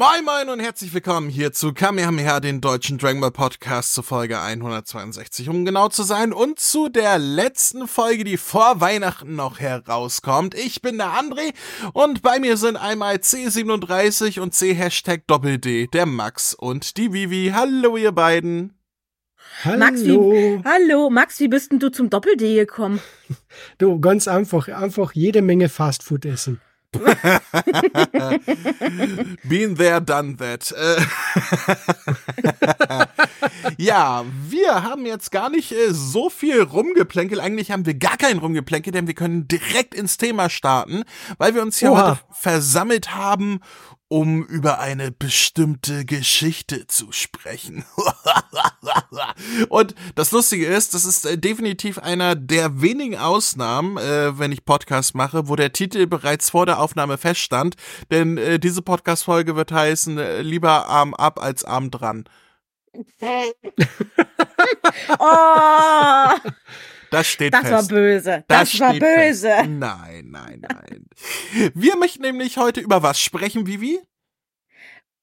Moin Moin und herzlich willkommen hier zu Kamehameha, den deutschen Dragon Ball Podcast zur Folge 162, um genau zu sein und zu der letzten Folge, die vor Weihnachten noch herauskommt. Ich bin der André und bei mir sind einmal C37 und C-Hashtag Doppel-D, der Max und die Vivi. Hallo ihr beiden. Hallo. Max, wie, hallo, Max, wie bist denn du zum Doppel-D gekommen? Du, ganz einfach, einfach jede Menge Fastfood essen. Been there, done that. Äh, ja, wir haben jetzt gar nicht äh, so viel rumgeplänkel. Eigentlich haben wir gar kein rumgeplänkel, denn wir können direkt ins Thema starten, weil wir uns hier Oha. heute versammelt haben, um über eine bestimmte Geschichte zu sprechen. Und das Lustige ist, das ist äh, definitiv einer der wenigen Ausnahmen, äh, wenn ich Podcast mache, wo der Titel bereits vor der Aufnahme feststand. Denn äh, diese Podcast-Folge wird heißen, äh, lieber Arm ab als Arm dran. oh! Das steht das fest. Das war böse. Das, das war böse. Fest. Nein, nein, nein. Wir möchten nämlich heute über was sprechen, Vivi?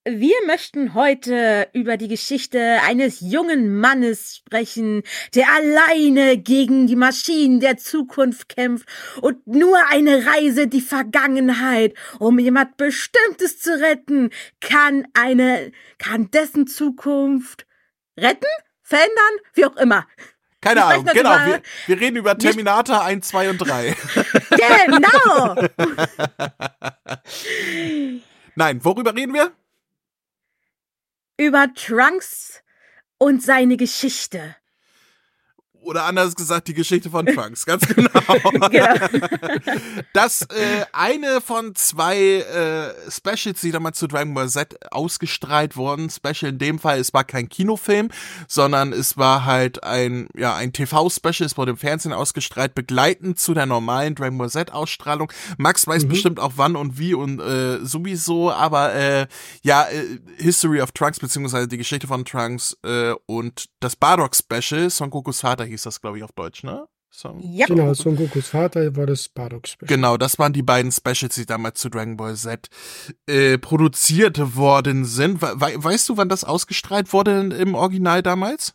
Wir möchten heute über die Geschichte eines jungen Mannes sprechen, der alleine gegen die Maschinen der Zukunft kämpft und nur eine Reise die Vergangenheit, um jemand Bestimmtes zu retten, kann eine, kann dessen Zukunft retten, verändern, wie auch immer. Keine Ahnung, genau. Wir, wir, reden über Terminator 1, 2 und 3. genau! Nein, worüber reden wir? Über Trunks und seine Geschichte. Oder anders gesagt, die Geschichte von Trunks, ganz genau. genau. Das äh, eine von zwei äh, Specials, die damals zu Dragon Ball Z ausgestrahlt wurden. Special in dem Fall, es war kein Kinofilm, sondern es war halt ein, ja, ein TV-Special, es wurde im Fernsehen ausgestrahlt, begleitend zu der normalen Dragon Ball Z-Ausstrahlung. Max weiß mhm. bestimmt auch wann und wie und äh, sowieso, aber äh, ja, äh, History of Trunks, beziehungsweise die Geschichte von Trunks äh, und das Bardock-Special, Son Gokus Vater hieß hieß das, glaube ich, auf Deutsch, ne? Son ja. Genau, Son Gokus Vater war das Bardock Special. Genau, das waren die beiden Specials, die damals zu Dragon Ball Z äh, produziert worden sind. We weißt du, wann das ausgestrahlt wurde im Original damals?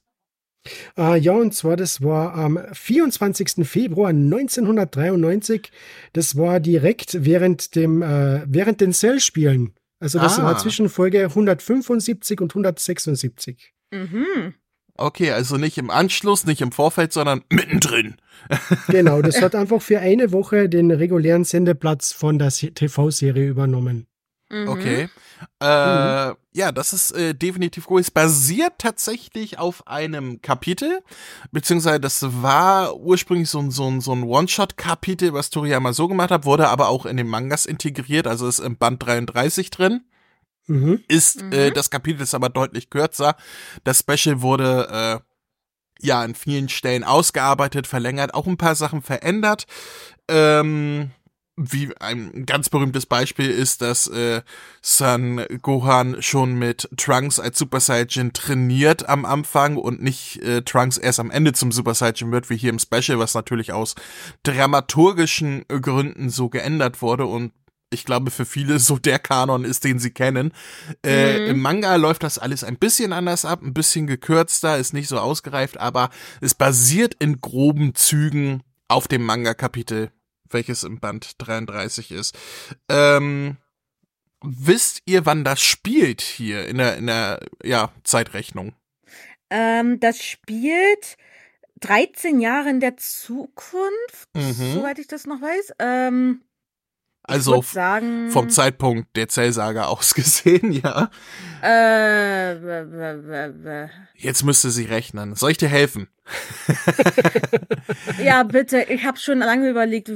Uh, ja, und zwar, das war am 24. Februar 1993. Das war direkt während dem, äh, während den Cell-Spielen. Also das ah. war zwischen Folge 175 und 176. Mhm. Okay, also nicht im Anschluss, nicht im Vorfeld, sondern mittendrin. genau, das hat einfach für eine Woche den regulären Sendeplatz von der TV-Serie übernommen. Mhm. Okay. Äh, mhm. Ja, das ist äh, definitiv cool. Es basiert tatsächlich auf einem Kapitel, beziehungsweise das war ursprünglich so ein, so ein, so ein One-Shot-Kapitel, was Toriyama so gemacht hat, wurde aber auch in den Mangas integriert, also ist im Band 33 drin. Mhm. Ist, äh, mhm. Äh, das Kapitel ist aber deutlich kürzer. Das Special wurde, äh, ja, an vielen Stellen ausgearbeitet, verlängert, auch ein paar Sachen verändert. Ähm, wie ein ganz berühmtes Beispiel ist, dass äh, Son Gohan schon mit Trunks als Super Saiyan trainiert am Anfang und nicht äh, Trunks erst am Ende zum Super Saiyan wird, wie hier im Special, was natürlich aus dramaturgischen Gründen so geändert wurde und ich glaube, für viele so der Kanon ist, den sie kennen. Äh, mhm. Im Manga läuft das alles ein bisschen anders ab, ein bisschen gekürzter, ist nicht so ausgereift, aber es basiert in groben Zügen auf dem Manga-Kapitel, welches im Band 33 ist. Ähm, wisst ihr, wann das spielt hier in der, in der ja, Zeitrechnung? Ähm, das spielt 13 Jahre in der Zukunft, mhm. soweit ich das noch weiß. Ähm, also sagen, vom Zeitpunkt der Zellsager aus gesehen, ja. Äh, Jetzt müsste sie rechnen. Soll ich dir helfen? ja, bitte. Ich habe schon lange überlegt,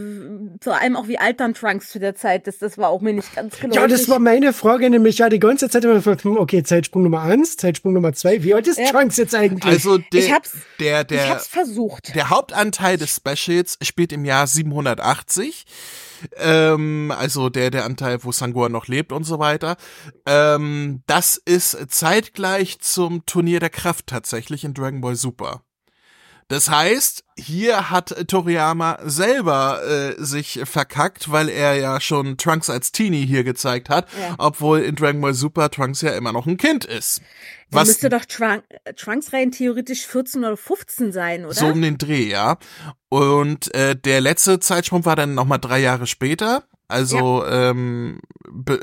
vor allem auch wie alt dann Trunks zu der Zeit ist. Das war auch mir nicht ganz klar. Ja, das war meine Frage nämlich. Ja, die ganze Zeit immer hm, okay, Zeitsprung Nummer eins, Zeitsprung Nummer zwei. Wie alt ist ja. Trunks jetzt eigentlich? Also der, ich hab's, der, der, ich hab's versucht. Der Hauptanteil des Specials spielt im Jahr 780. Ähm, also der, der Anteil, wo Sangua noch lebt und so weiter. Ähm, das ist zeitgleich zum Turnier der Kraft tatsächlich in Dragon Ball Super. Das heißt, hier hat Toriyama selber äh, sich verkackt, weil er ja schon Trunks als Teenie hier gezeigt hat, ja. obwohl in Dragon Ball Super Trunks ja immer noch ein Kind ist. Dann Was müsste doch Trunk, Trunks rein theoretisch 14 oder 15 sein, oder? So um den Dreh, ja. Und äh, der letzte Zeitsprung war dann nochmal drei Jahre später. Also ja. ähm,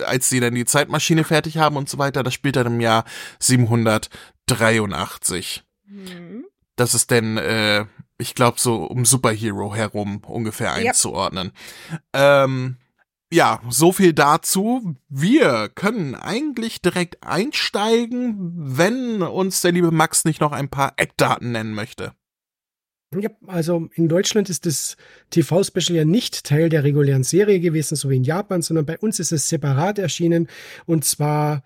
als sie dann die Zeitmaschine fertig haben und so weiter, das spielt dann im Jahr 783. Mhm. Das ist denn, äh, ich glaube, so um Superhero herum ungefähr einzuordnen. Ja. Ähm, ja, so viel dazu. Wir können eigentlich direkt einsteigen, wenn uns der liebe Max nicht noch ein paar Eckdaten nennen möchte. Ja, also in Deutschland ist das TV-Special ja nicht Teil der regulären Serie gewesen, so wie in Japan, sondern bei uns ist es separat erschienen und zwar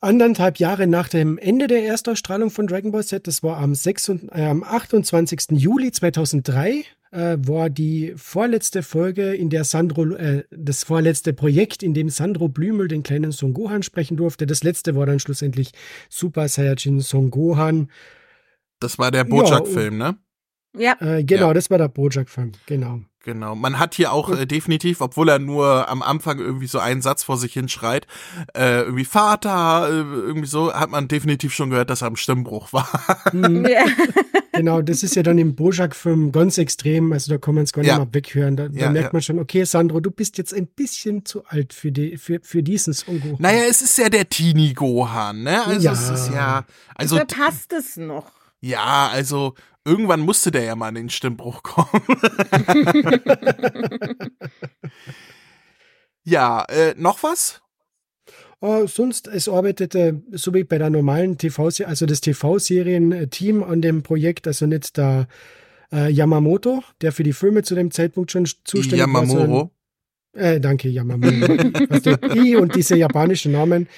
anderthalb Jahre nach dem Ende der Erstausstrahlung von Dragon Ball Z, das war am, 6, äh, am 28. Juli 2003, äh, war die vorletzte Folge, in der Sandro, äh, das vorletzte Projekt, in dem Sandro Blümel den kleinen Son Gohan sprechen durfte. Das letzte war dann schlussendlich Super Saiyajin Son Gohan. Das war der Bojack-Film, ja, ne? Ja. Äh, genau, ja. das war der Bojack-Film, genau. Genau. Man hat hier auch äh, definitiv, obwohl er nur am Anfang irgendwie so einen Satz vor sich hinschreit, äh, irgendwie Vater, äh, irgendwie so, hat man definitiv schon gehört, dass er am Stimmbruch war. Mhm. Ja. genau, das ist ja dann im Bojack-Film ganz extrem, also da kann man es gar nicht ja. mal weghören. Da, da ja, merkt man schon, okay, Sandro, du bist jetzt ein bisschen zu alt für, die, für, für diesen Song. Naja, es ist ja der Teenie-Gohan, ne? Also es ist ja. Also, da passt es noch. Ja, also irgendwann musste der ja mal in den Stimmbruch kommen. ja, äh, noch was? Oh, sonst, es arbeitete, so wie bei der normalen TV, also das TV-Serien-Team an dem Projekt, also nicht der äh, Yamamoto, der für die Filme zu dem Zeitpunkt schon zuständig Yamamoro. war. Yamamoro. Äh, danke, Yamamoto. also I und diese japanischen Namen.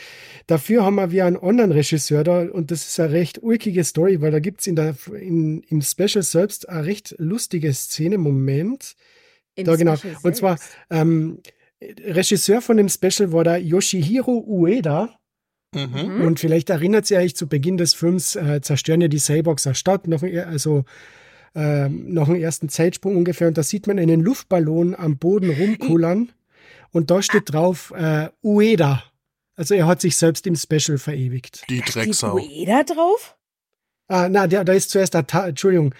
Dafür haben wir einen anderen Regisseur da und das ist eine recht ulkige Story, weil da gibt's in der, in, im Special selbst eine recht lustige Szene. Moment. Im da genau. Special und zwar, ähm, Regisseur von dem Special war der Yoshihiro Ueda. Mhm. Und vielleicht erinnert sie euch zu Beginn des Films, äh, zerstören ja die eine Stadt, noch, also äh, noch einen ersten Zeitsprung ungefähr. Und da sieht man einen Luftballon am Boden rumkullern. Und da steht drauf äh, Ueda. Also er hat sich selbst im Special verewigt. Die Drecksau. Steht da drauf? Ah, na, da, da ist zuerst der, Ta Entschuldigung,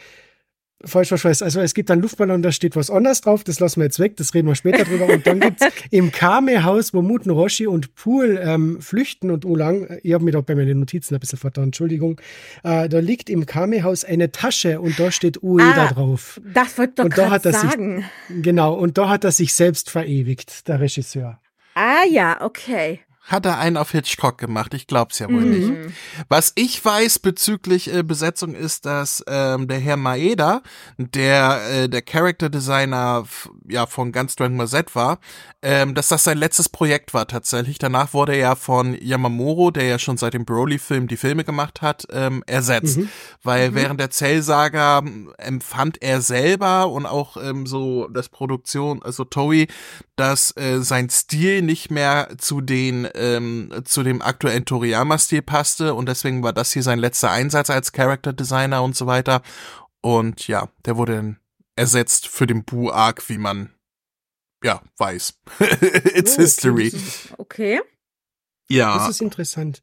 falsch verschweißt. Also es gibt einen Luftballon, da steht was anderes drauf, das lassen wir jetzt weg, das reden wir später drüber. Und dann gibt's im Kame-Haus, wo Muten Roshi und Pool ähm, flüchten und Ulang, ich habe mich da bei meinen Notizen ein bisschen vertan, Entschuldigung, äh, da liegt im Kame-Haus eine Tasche und da steht Ueda ah, drauf. Das wollte doch gerade sagen. Sich, genau, und da hat er sich selbst verewigt, der Regisseur. Ah ja, okay hat er einen auf Hitchcock gemacht. Ich glaub's ja wohl mhm. nicht. Was ich weiß bezüglich äh, Besetzung ist, dass ähm, der Herr Maeda, der äh, der Character Designer ja von ganz Dragon Z war, ähm, dass das sein letztes Projekt war tatsächlich. Danach wurde er ja von Yamamoro, der ja schon seit dem Broly-Film die Filme gemacht hat, ähm, ersetzt. Mhm. Weil mhm. während der Cell-Saga ähm, empfand er selber und auch ähm, so das Produktion, also Toei, dass äh, sein Stil nicht mehr zu den ähm, zu dem aktuellen Toriyama-Stil passte und deswegen war das hier sein letzter Einsatz als Character Designer und so weiter. Und ja, der wurde dann ersetzt für den Bu-Arc, wie man ja weiß. It's oh, history. Okay. Ja. Das ist interessant.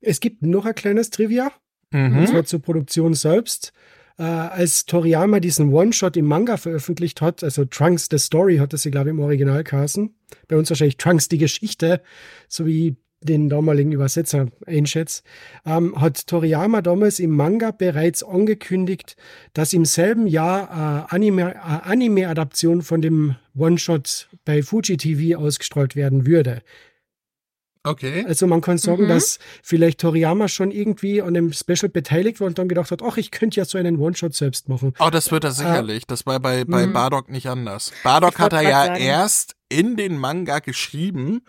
Es gibt noch ein kleines Trivia. Mhm. Und zwar zur Produktion selbst. Äh, als Toriyama diesen One-Shot im Manga veröffentlicht hat, also Trunks the Story hat das sie, glaube ich, im Original kassen. Bei uns wahrscheinlich Trunks die Geschichte, so wie den damaligen Übersetzer einschätzt, ähm, hat Toriyama damals im Manga bereits angekündigt, dass im selben Jahr äh, Anime, äh, Anime-Adaption von dem One-Shot bei Fuji TV ausgestrahlt werden würde. Okay. Also man kann sagen, mhm. dass vielleicht Toriyama schon irgendwie an dem Special beteiligt war und dann gedacht hat, ach, ich könnte ja so einen One-Shot selbst machen. Oh, das wird er sicherlich. Äh, das war bei, bei mhm. Bardock nicht anders. Bardock hat er ja sagen. erst in den Manga geschrieben,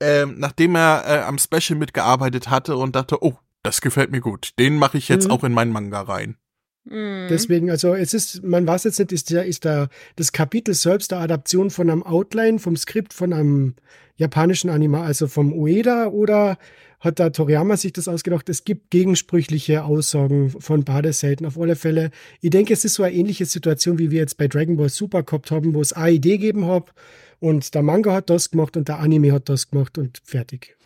ähm, nachdem er äh, am Special mitgearbeitet hatte und dachte, oh, das gefällt mir gut. Den mache ich jetzt mhm. auch in meinen Manga rein. Mhm. Deswegen, also es ist, man weiß jetzt nicht, ist der, ist der, das Kapitel selbst der Adaption von einem Outline, vom Skript von einem japanischen Anime, also vom Ueda oder hat da Toriyama sich das ausgedacht? Es gibt gegensprüchliche Aussagen von beide Seiten auf alle Fälle. Ich denke, es ist so eine ähnliche Situation, wie wir jetzt bei Dragon Ball Super gehabt haben, wo es eine Idee gegeben hat und der Manga hat das gemacht und der Anime hat das gemacht und fertig.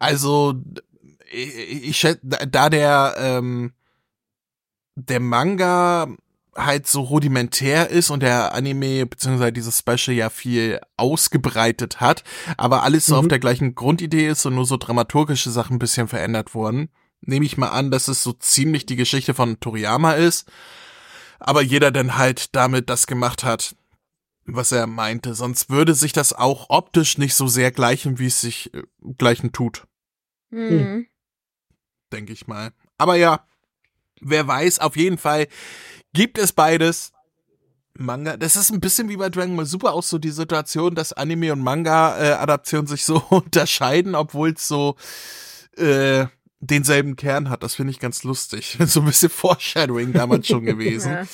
Also, ich, ich da der, ähm, der Manga halt so rudimentär ist und der Anime beziehungsweise dieses Special ja viel ausgebreitet hat, aber alles so mhm. auf der gleichen Grundidee ist und nur so dramaturgische Sachen ein bisschen verändert wurden, nehme ich mal an, dass es so ziemlich die Geschichte von Toriyama ist, aber jeder dann halt damit das gemacht hat, was er meinte. Sonst würde sich das auch optisch nicht so sehr gleichen, wie es sich äh, gleichen tut. Mhm. Denke ich mal. Aber ja, wer weiß, auf jeden Fall gibt es beides. Manga, das ist ein bisschen wie bei Dragon Ball Super auch so die Situation, dass Anime und Manga-Adaptionen äh, sich so unterscheiden, obwohl es so äh, denselben Kern hat. Das finde ich ganz lustig. so ein bisschen Foreshadowing damals schon gewesen. ja.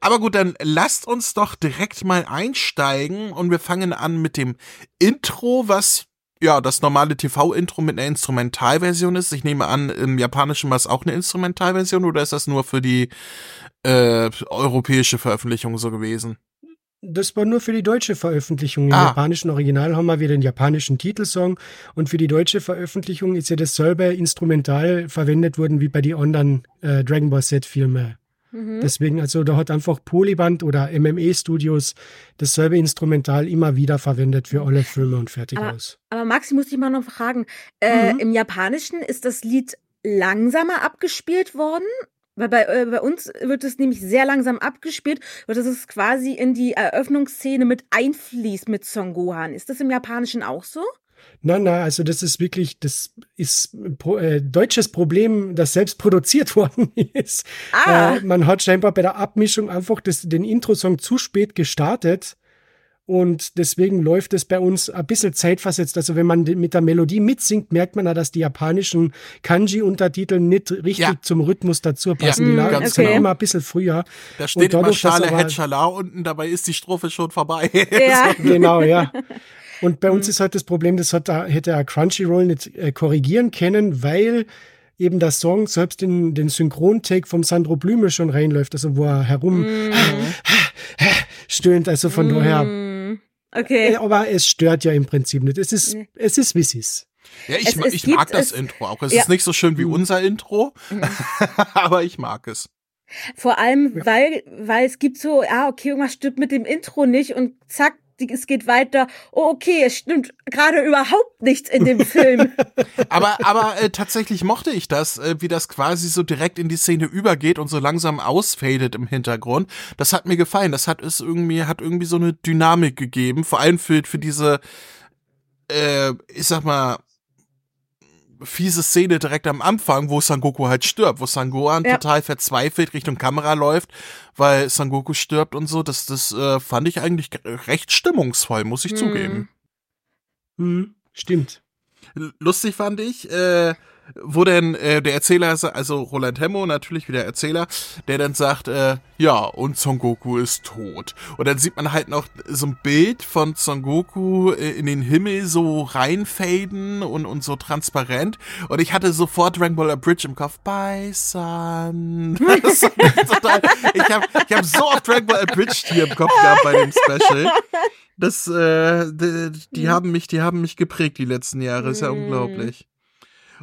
Aber gut, dann lasst uns doch direkt mal einsteigen und wir fangen an mit dem Intro, was ja das normale TV-Intro mit einer Instrumentalversion ist. Ich nehme an, im Japanischen war es auch eine Instrumentalversion oder ist das nur für die äh, europäische Veröffentlichung so gewesen? Das war nur für die deutsche Veröffentlichung. Im ah. japanischen Original haben wir wieder den japanischen Titelsong und für die deutsche Veröffentlichung ist ja dasselbe Instrumental verwendet worden wie bei den anderen äh, Dragon Ball Z-Filmen. Mhm. Deswegen, also da hat einfach Polyband oder MME Studios dasselbe Instrumental immer wieder verwendet für alle Filme und fertig aber, aus. Aber Maxi, muss ich mal noch fragen, äh, mhm. im Japanischen ist das Lied langsamer abgespielt worden? Weil bei, äh, bei uns wird es nämlich sehr langsam abgespielt und das ist quasi in die Eröffnungsszene mit einfließt mit Son Gohan. Ist das im Japanischen auch so? Nein, nein, also das ist wirklich, das ist äh, deutsches Problem, das selbst produziert worden ist. Ah. Äh, man hat scheinbar bei der Abmischung einfach das, den Intro-Song zu spät gestartet. Und deswegen läuft es bei uns ein bisschen zeitversetzt. Also wenn man mit der Melodie mitsingt, merkt man ja, dass die japanischen Kanji-Untertitel nicht richtig ja. zum Rhythmus dazu passen. Ja, die ganz okay. immer ein bisschen früher. Da steht dadurch, immer Schale Hetschala unten, dabei ist die Strophe schon vorbei. Ja. genau, ja. Und bei uns mhm. ist halt das Problem, das hat, hätte er Crunchyroll nicht äh, korrigieren können, weil eben der Song selbst in den Synchron-Take vom Sandro Blümel schon reinläuft, also wo er herum mm. stöhnt, also von mm. daher. Okay. Aber es stört ja im Prinzip nicht. Es ist, es ist, wie es ist. Ja, ich, es, es ich mag das Intro auch. Es ja. ist nicht so schön wie mhm. unser Intro, mhm. aber ich mag es. Vor allem, ja. weil, weil es gibt so, ah, okay, irgendwas stimmt mit dem Intro nicht und zack, es geht weiter. Oh, okay, es stimmt gerade überhaupt nichts in dem Film. aber aber äh, tatsächlich mochte ich das, äh, wie das quasi so direkt in die Szene übergeht und so langsam ausfadet im Hintergrund. Das hat mir gefallen. Das hat es irgendwie hat irgendwie so eine Dynamik gegeben, vor allem für für diese äh, ich sag mal fiese Szene direkt am Anfang, wo Sangoku halt stirbt, wo Sangohan ja. total verzweifelt Richtung Kamera läuft, weil Sangoku stirbt und so. Das, das äh, fand ich eigentlich recht stimmungsvoll, muss ich hm. zugeben. Hm, stimmt. Lustig fand ich, äh, wo denn äh, der Erzähler, also Roland Hemmo, natürlich wie der Erzähler, der dann sagt, äh, ja, und Son Goku ist tot. Und dann sieht man halt noch so ein Bild von Son Goku äh, in den Himmel so reinfaden und, und so transparent. Und ich hatte sofort Dragon Ball Bridge im Kopf. Bye, Son. total, ich habe ich hab so oft Dragon Ball Bridge hier im Kopf gehabt bei dem Special. Das, äh, die, die, haben mich, die haben mich geprägt die letzten Jahre. Ist ja mm. unglaublich.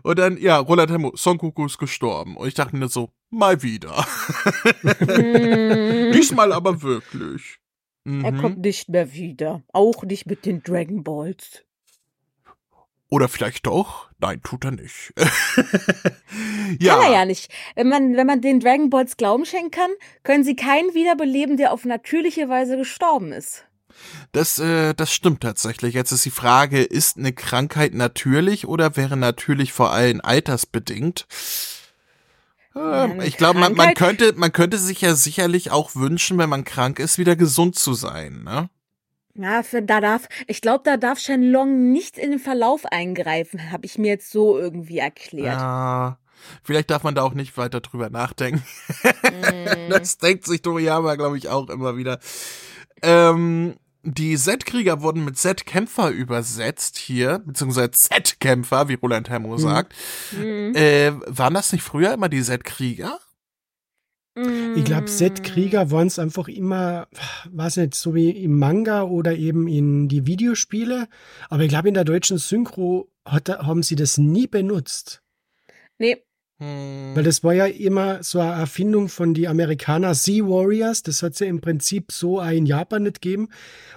Und dann, ja, Roland Hemmo, Son Goku ist gestorben. Und ich dachte mir so, mal wieder. Mhm. Diesmal aber wirklich. Mhm. Er kommt nicht mehr wieder. Auch nicht mit den Dragon Balls. Oder vielleicht doch? Nein, tut er nicht. ja. Kann er ja nicht. Wenn man, wenn man den Dragon Balls Glauben schenken kann, können sie keinen wiederbeleben, der auf natürliche Weise gestorben ist. Das, äh, das stimmt tatsächlich. Jetzt ist die Frage, ist eine Krankheit natürlich oder wäre natürlich vor allem altersbedingt? Ähm, ich glaube, man, man, könnte, man könnte sich ja sicherlich auch wünschen, wenn man krank ist, wieder gesund zu sein, ne? Ja, für, da darf, ich glaube, da darf Shenlong nicht in den Verlauf eingreifen, habe ich mir jetzt so irgendwie erklärt. Ja. Vielleicht darf man da auch nicht weiter drüber nachdenken. Mm. das denkt sich Toriyama, glaube ich, auch immer wieder. Ähm, die Z-Krieger wurden mit Z-Kämpfer übersetzt hier, beziehungsweise Z-Kämpfer, wie Roland Hermo mhm. sagt. Mhm. Äh, waren das nicht früher immer die Z-Krieger? Ich glaube, Z-Krieger waren es einfach immer, weiß nicht, so wie im Manga oder eben in die Videospiele. Aber ich glaube, in der deutschen Synchro hat, haben sie das nie benutzt. Nee, hm. Weil das war ja immer so eine Erfindung von die Amerikaner Sea Warriors. Das hat es ja im Prinzip so auch in Japan nicht gegeben.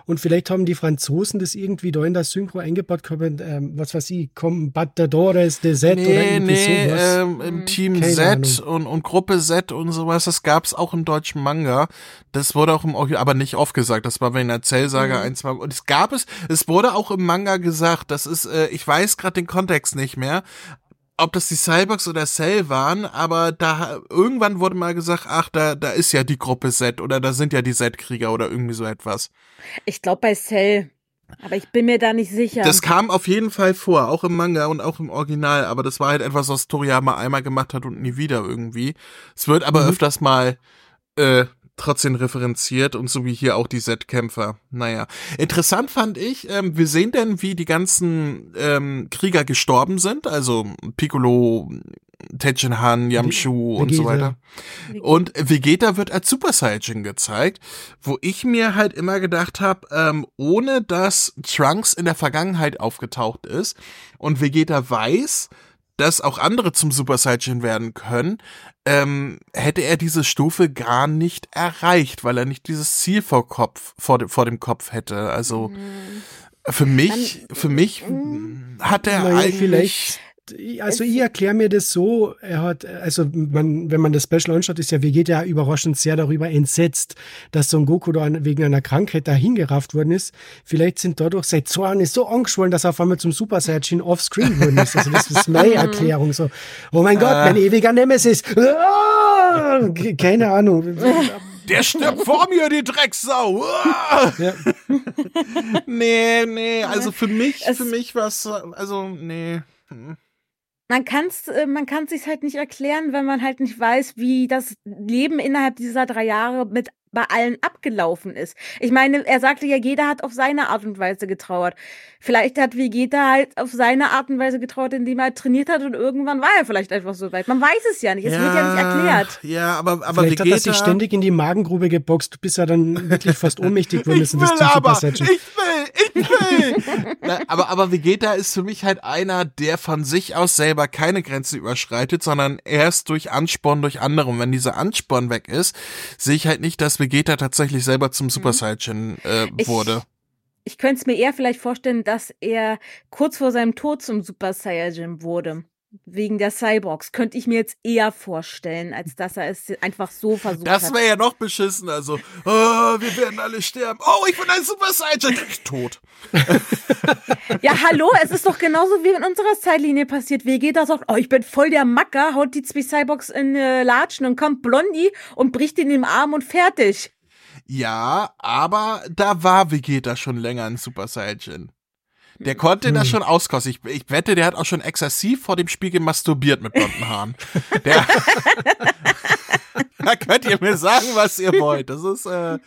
Und vielleicht haben die Franzosen das irgendwie da in der Synchro eingebaut gehabt. Ähm, was weiß ich, Combatadores de Z nee, oder irgendwie nee, sowas. Ähm, im hm, Team Keine Z und, und Gruppe Z und sowas. Das gab es auch im deutschen Manga. Das wurde auch im Original, aber nicht oft gesagt. Das war bei einer Zellsaga mhm. ein, zwei. Und es gab es, es wurde auch im Manga gesagt. Das ist, äh, ich weiß gerade den Kontext nicht mehr ob das die Cyborgs oder Cell waren, aber da irgendwann wurde mal gesagt, ach, da, da ist ja die Gruppe Z oder da sind ja die Z-Krieger oder irgendwie so etwas. Ich glaube bei Cell. Aber ich bin mir da nicht sicher. Das kam auf jeden Fall vor, auch im Manga und auch im Original, aber das war halt etwas, was Toriyama einmal gemacht hat und nie wieder irgendwie. Es wird aber mhm. öfters mal äh, trotzdem referenziert und so wie hier auch die Z-Kämpfer. Naja. Interessant fand ich, ähm, wir sehen denn, wie die ganzen ähm, Krieger gestorben sind, also Piccolo, Han, Yamshu und so weiter. Und Vegeta wird als Super Saiyan gezeigt, wo ich mir halt immer gedacht habe, ähm, ohne dass Trunks in der Vergangenheit aufgetaucht ist und Vegeta weiß, dass auch andere zum Super Saiyan werden können, ähm, hätte er diese Stufe gar nicht erreicht, weil er nicht dieses Ziel vor Kopf, vor dem, vor dem Kopf hätte. Also mhm. für mich, Dann, für mich mhm. hat er naja, eigentlich vielleicht also ich erkläre mir das so, er hat, also man, wenn man das Special anschaut, ist ja Vegeta überraschend sehr darüber entsetzt, dass Son Goku da wegen einer Krankheit da hingerafft worden ist. Vielleicht sind dadurch sein Zorn ist so angeschwollen, dass er auf einmal zum Super Saiyan offscreen worden ist. Also das ist meine Erklärung so. Oh mein Gott, mein ewiger Nemesis. Ah! Keine Ahnung. Der stirbt vor mir, die Drecksau. Ja. nee, nee, also für mich, für mich war es, also, nee. Hm man kann es äh, man kann sich halt nicht erklären, wenn man halt nicht weiß, wie das Leben innerhalb dieser drei Jahre mit bei allen abgelaufen ist. Ich meine, er sagte ja, jeder hat auf seine Art und Weise getrauert. Vielleicht hat Vegeta halt auf seine Art und Weise getrauert, indem er trainiert hat und irgendwann war er vielleicht einfach so weit. Man weiß es ja nicht. Es ja, wird ja nicht erklärt. Ja, aber, aber vielleicht Vegeta... hat er sich ständig in die Magengrube geboxt, bis er dann wirklich fast ohnmächtig wurde. ich will aber, ich will, ich will. Na, aber, aber Vegeta ist für mich halt einer, der von sich aus selber keine Grenze überschreitet, sondern erst durch Ansporn durch andere. Und wenn dieser Ansporn weg ist, sehe ich halt nicht, dass Vegeta tatsächlich selber zum Super mhm. Saiyan äh, wurde. Ich, ich könnte es mir eher vielleicht vorstellen, dass er kurz vor seinem Tod zum Super Saiyan wurde wegen der Cyborgs könnte ich mir jetzt eher vorstellen, als dass er es einfach so versucht das hat. Das wäre ja noch beschissen. Also, oh, wir werden alle sterben. Oh, ich bin ein Super Saiyan. Tot. ja, hallo, es ist doch genauso wie in unserer Zeitlinie passiert. Vegeta sagt, oh, ich bin voll der Macker, haut die zwei Cyborgs in äh, Latschen und kommt Blondie und bricht ihn im Arm und fertig. Ja, aber da war Vegeta schon länger ein Super Saiyan. Der konnte hm. das schon auskosten. Ich, ich wette, der hat auch schon exzessiv vor dem Spiegel masturbiert mit blonden Haaren. Der, da könnt ihr mir sagen, was ihr wollt. Das ist, äh,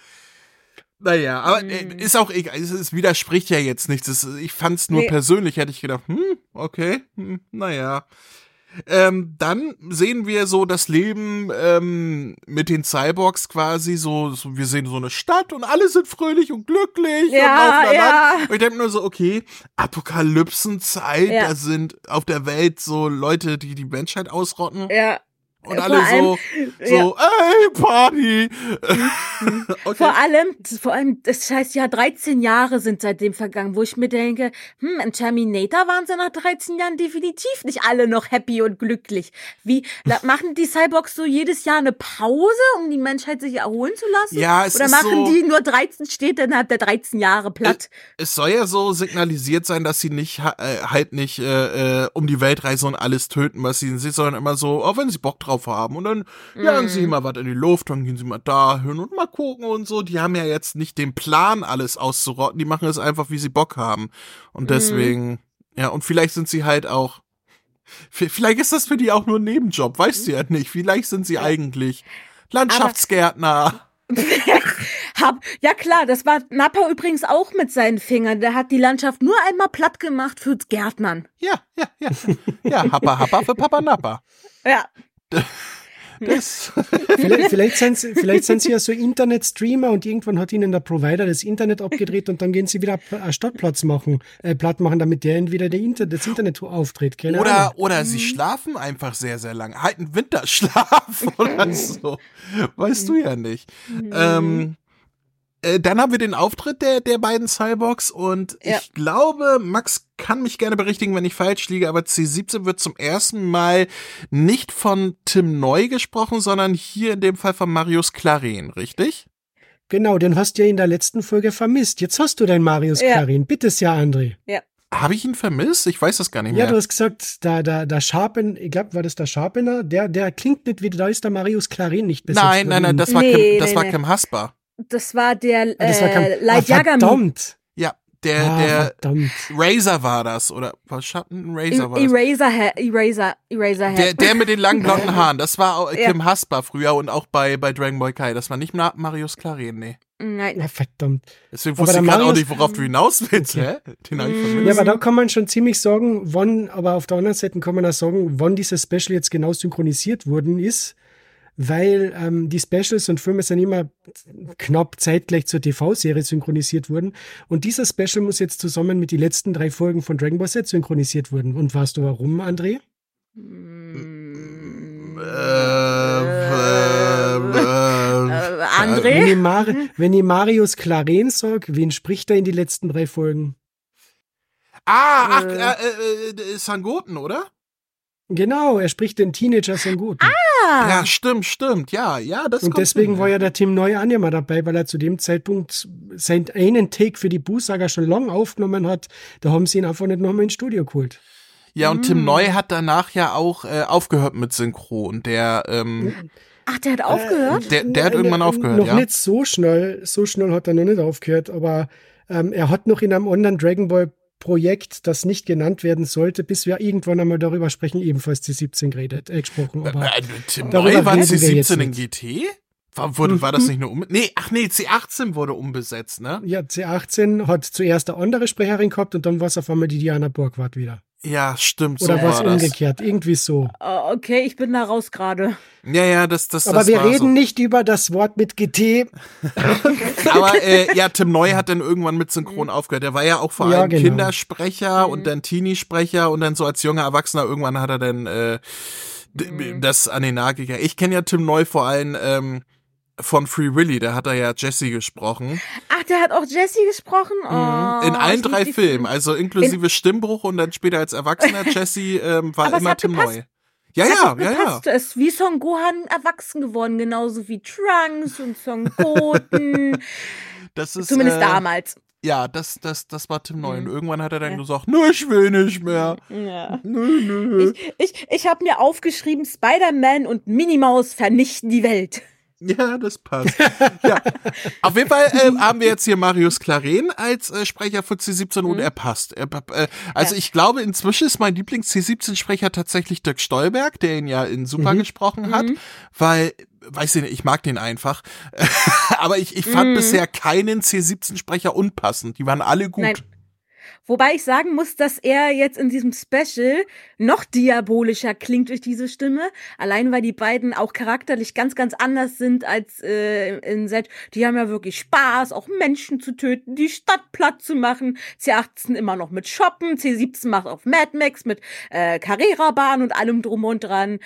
naja, aber äh, hm. ist auch egal. Es, es widerspricht ja jetzt nichts. Es, ich fand's nur nee. persönlich, hätte ich gedacht, hm, okay, hm, naja. Ähm, dann sehen wir so das Leben ähm, mit den Cyborgs quasi so, so, wir sehen so eine Stadt und alle sind fröhlich und glücklich ja, und ja. Und ich denke nur so, okay, Apokalypsenzeit, ja. da sind auf der Welt so Leute, die die Menschheit ausrotten. Ja. Und alle allem, so, so, ja. ey, Party. okay. Vor allem, vor allem, das heißt ja, 13 Jahre sind seitdem vergangen, wo ich mir denke, hm, im Terminator waren sie nach 13 Jahren definitiv nicht alle noch happy und glücklich. Wie, machen die Cyborgs so jedes Jahr eine Pause, um die Menschheit sich erholen zu lassen? Ja, es Oder ist machen so, die nur 13 Städte innerhalb der 13 Jahre platt? Es, es soll ja so signalisiert sein, dass sie nicht, äh, halt nicht, äh, äh, um die Welt reisen und alles töten, was sie sind, sondern immer so, auch wenn sie Bock drauf drauf haben. Und dann mm. jagen sie mal was in die Luft, dann gehen sie mal dahin und mal gucken und so. Die haben ja jetzt nicht den Plan, alles auszurotten. Die machen es einfach, wie sie Bock haben. Und mhm. deswegen, mm. ja, und vielleicht sind sie halt auch Vielleicht ist das für die auch nur ein Nebenjob, weißt du ja nicht. Vielleicht sind sie eigentlich Landschaftsgärtner. Hab, ja klar, das war Nappa übrigens auch mit seinen Fingern. Der hat die Landschaft nur einmal platt gemacht fürs Gärtnern. Ja, ja, ja. Ja, Happa Happa für Papa Nappa. Ja. Das, Vielleicht, vielleicht, sind sie, vielleicht sind sie ja so Internet-Streamer und irgendwann hat ihnen der Provider das Internet abgedreht und dann gehen sie wieder einen Stadtplatz machen, äh, platt machen, damit der wieder der Inter das Internet auftritt. Keine oder, Ahnung. oder sie schlafen einfach sehr, sehr lang. Halt einen Winterschlaf oder so. Weißt du ja nicht. Ähm, äh, dann haben wir den Auftritt der, der beiden Cyborgs und Ja. ich glaube, Max kann mich gerne berichtigen, wenn ich falsch liege, aber C17 wird zum ersten Mal nicht von Tim Neu gesprochen, sondern hier in dem Fall von Marius Claren, richtig? Genau, den hast du ja in der letzten Folge vermisst. Jetzt hast du deinen Marius Ja. Clarin. Bitte sehr, André. Habe ich ihn vermisst? Ich weiß das gar nicht Ja, mehr. du hast gesagt, der, der, der Sharpen, ich glaube, war das der Sharpener? Der, der klingt nicht wie, da ist der Marius Clarin nicht besetzt nein, nein, nein, das war Nee, Kim, das nee, war nee. Kim Hasper. Das war der Ah, das war kein, äh, ah, Light Yagami. verdammt. Ja, der, ah, der verdammt. Razor war das, oder was Schatten? Razor war das. Eraserhead, Eraser, Eraserhead. Der, der mit den langen blonden Haaren, das war auch Ja. Kim Hasper früher und auch bei, bei Dragon Ball Kai. Das war nicht Ma Marius Claren, nee. Nein. Na, verdammt. Deswegen wusste der ich gerade auch nicht, worauf du hinaus willst, Okay. hä? Den Mm. vermisst. Ja, aber da kann man schon ziemlich sagen, wann, aber auf der anderen Seite kann man auch sagen, wann dieses Special jetzt genau synchronisiert worden ist, weil ähm, die Specials und Filme sind immer knapp zeitgleich zur TV-Serie synchronisiert worden. Und dieser Special muss jetzt zusammen mit den letzten drei Folgen von Dragon Ball Z synchronisiert werden. Und weißt du warum, André? Mm, Äh, äh, äh, äh, Wenn André? ich, Mar wenn ich Marius Claren sag, wen spricht er in die letzten drei Folgen? Ah, ach, äh, äh, Sangoten, oder? Genau, er spricht den Teenager Son Goten. Ah, Ja, stimmt, stimmt. Ja, ja, das Und kommt deswegen hin, war ja der Tim Neu auch nicht mehr dabei, weil er zu dem Zeitpunkt seinen einen Take für die Bußsager schon lang aufgenommen hat. Da haben sie ihn einfach nicht nochmal ins Studio geholt. Ja, und Tim Mm. Neu hat danach ja auch äh, aufgehört mit Synchron. Der, ähm, ach, der hat aufgehört? der, der hat Äh, irgendwann äh, aufgehört, Noch ja. nicht so schnell, so schnell hat er noch nicht aufgehört, aber ähm, er hat noch in einem anderen Dragon Ball Projekt, das nicht genannt werden sollte, bis wir irgendwann einmal darüber sprechen, ebenfalls C17 geredet, äh, gesprochen. Aber Äh, Tim darüber Neu war reden wir jetzt C17 in. GT? War, wurde, war das Mhm. nicht nur um. Nee, ach nee, C18 wurde umbesetzt, ne? ja, C18 hat zuerst eine andere Sprecherin gehabt und dann war es auf einmal die Diana Burgwart wieder. Ja, stimmt, Oder so war es war das. umgekehrt? Irgendwie so. Oh, okay, ich bin da raus gerade. Ja, ja, das, das, Aber das wir war reden so. nicht über das Wort mit GT. Aber äh, ja, Tim Neu hat dann irgendwann mit Synchron aufgehört. Er war ja auch vor Ja, allem genau. Kindersprecher Mhm. und dann Teenie-Sprecher und dann so als junger Erwachsener irgendwann hat er dann äh, Mhm. das an den Nagel gegangen. Ich kenne ja Tim Neu vor allem ähm, von Free Willy, da hat er ja Jesse gesprochen. Ach, der hat auch Jesse gesprochen? Oh, Mhm. In allen drei Filmen, also inklusive Stimmbruch und dann später als Erwachsener Jesse ähm, war Aber immer Tim gepasst. Neu. Ja, ja, ja, ja. gepasst. Es ist wie Son Gohan erwachsen geworden, genauso wie Trunks und Son Goten. Das ist, Zumindest äh, damals. Ja, das, das, das war Tim Neu. Und Mhm. irgendwann hat er dann Ja. gesagt, nö, ich will nicht mehr. Ja. Nö, nö. Ich, ich, ich habe mir aufgeschrieben, Spider-Man und Minimaus vernichten die Welt. Ja, das passt. ja. Auf jeden Fall äh, haben wir jetzt hier Marius Claren als äh, Sprecher für C17 und Mhm. er passt. Er, äh, also Ja. ich glaube, inzwischen ist mein Lieblings-C17-Sprecher tatsächlich Dirk Stolberg, der ihn ja in Super Mhm. gesprochen hat, Mhm. weil, weiß ich nicht, ich mag den einfach. Aber ich, ich fand Mhm. bisher keinen C17-Sprecher unpassend. Die waren alle gut. Nein. Wobei ich sagen muss, dass er jetzt in diesem Special noch diabolischer klingt durch diese Stimme. Allein weil die beiden auch charakterlich ganz, ganz anders sind als äh, in Set. Die haben ja wirklich Spaß, auch Menschen zu töten, die Stadt platt zu machen. C18 immer noch mit Shoppen, C17 macht auf Mad Max mit äh, Carrera-Bahn und allem drum und dran.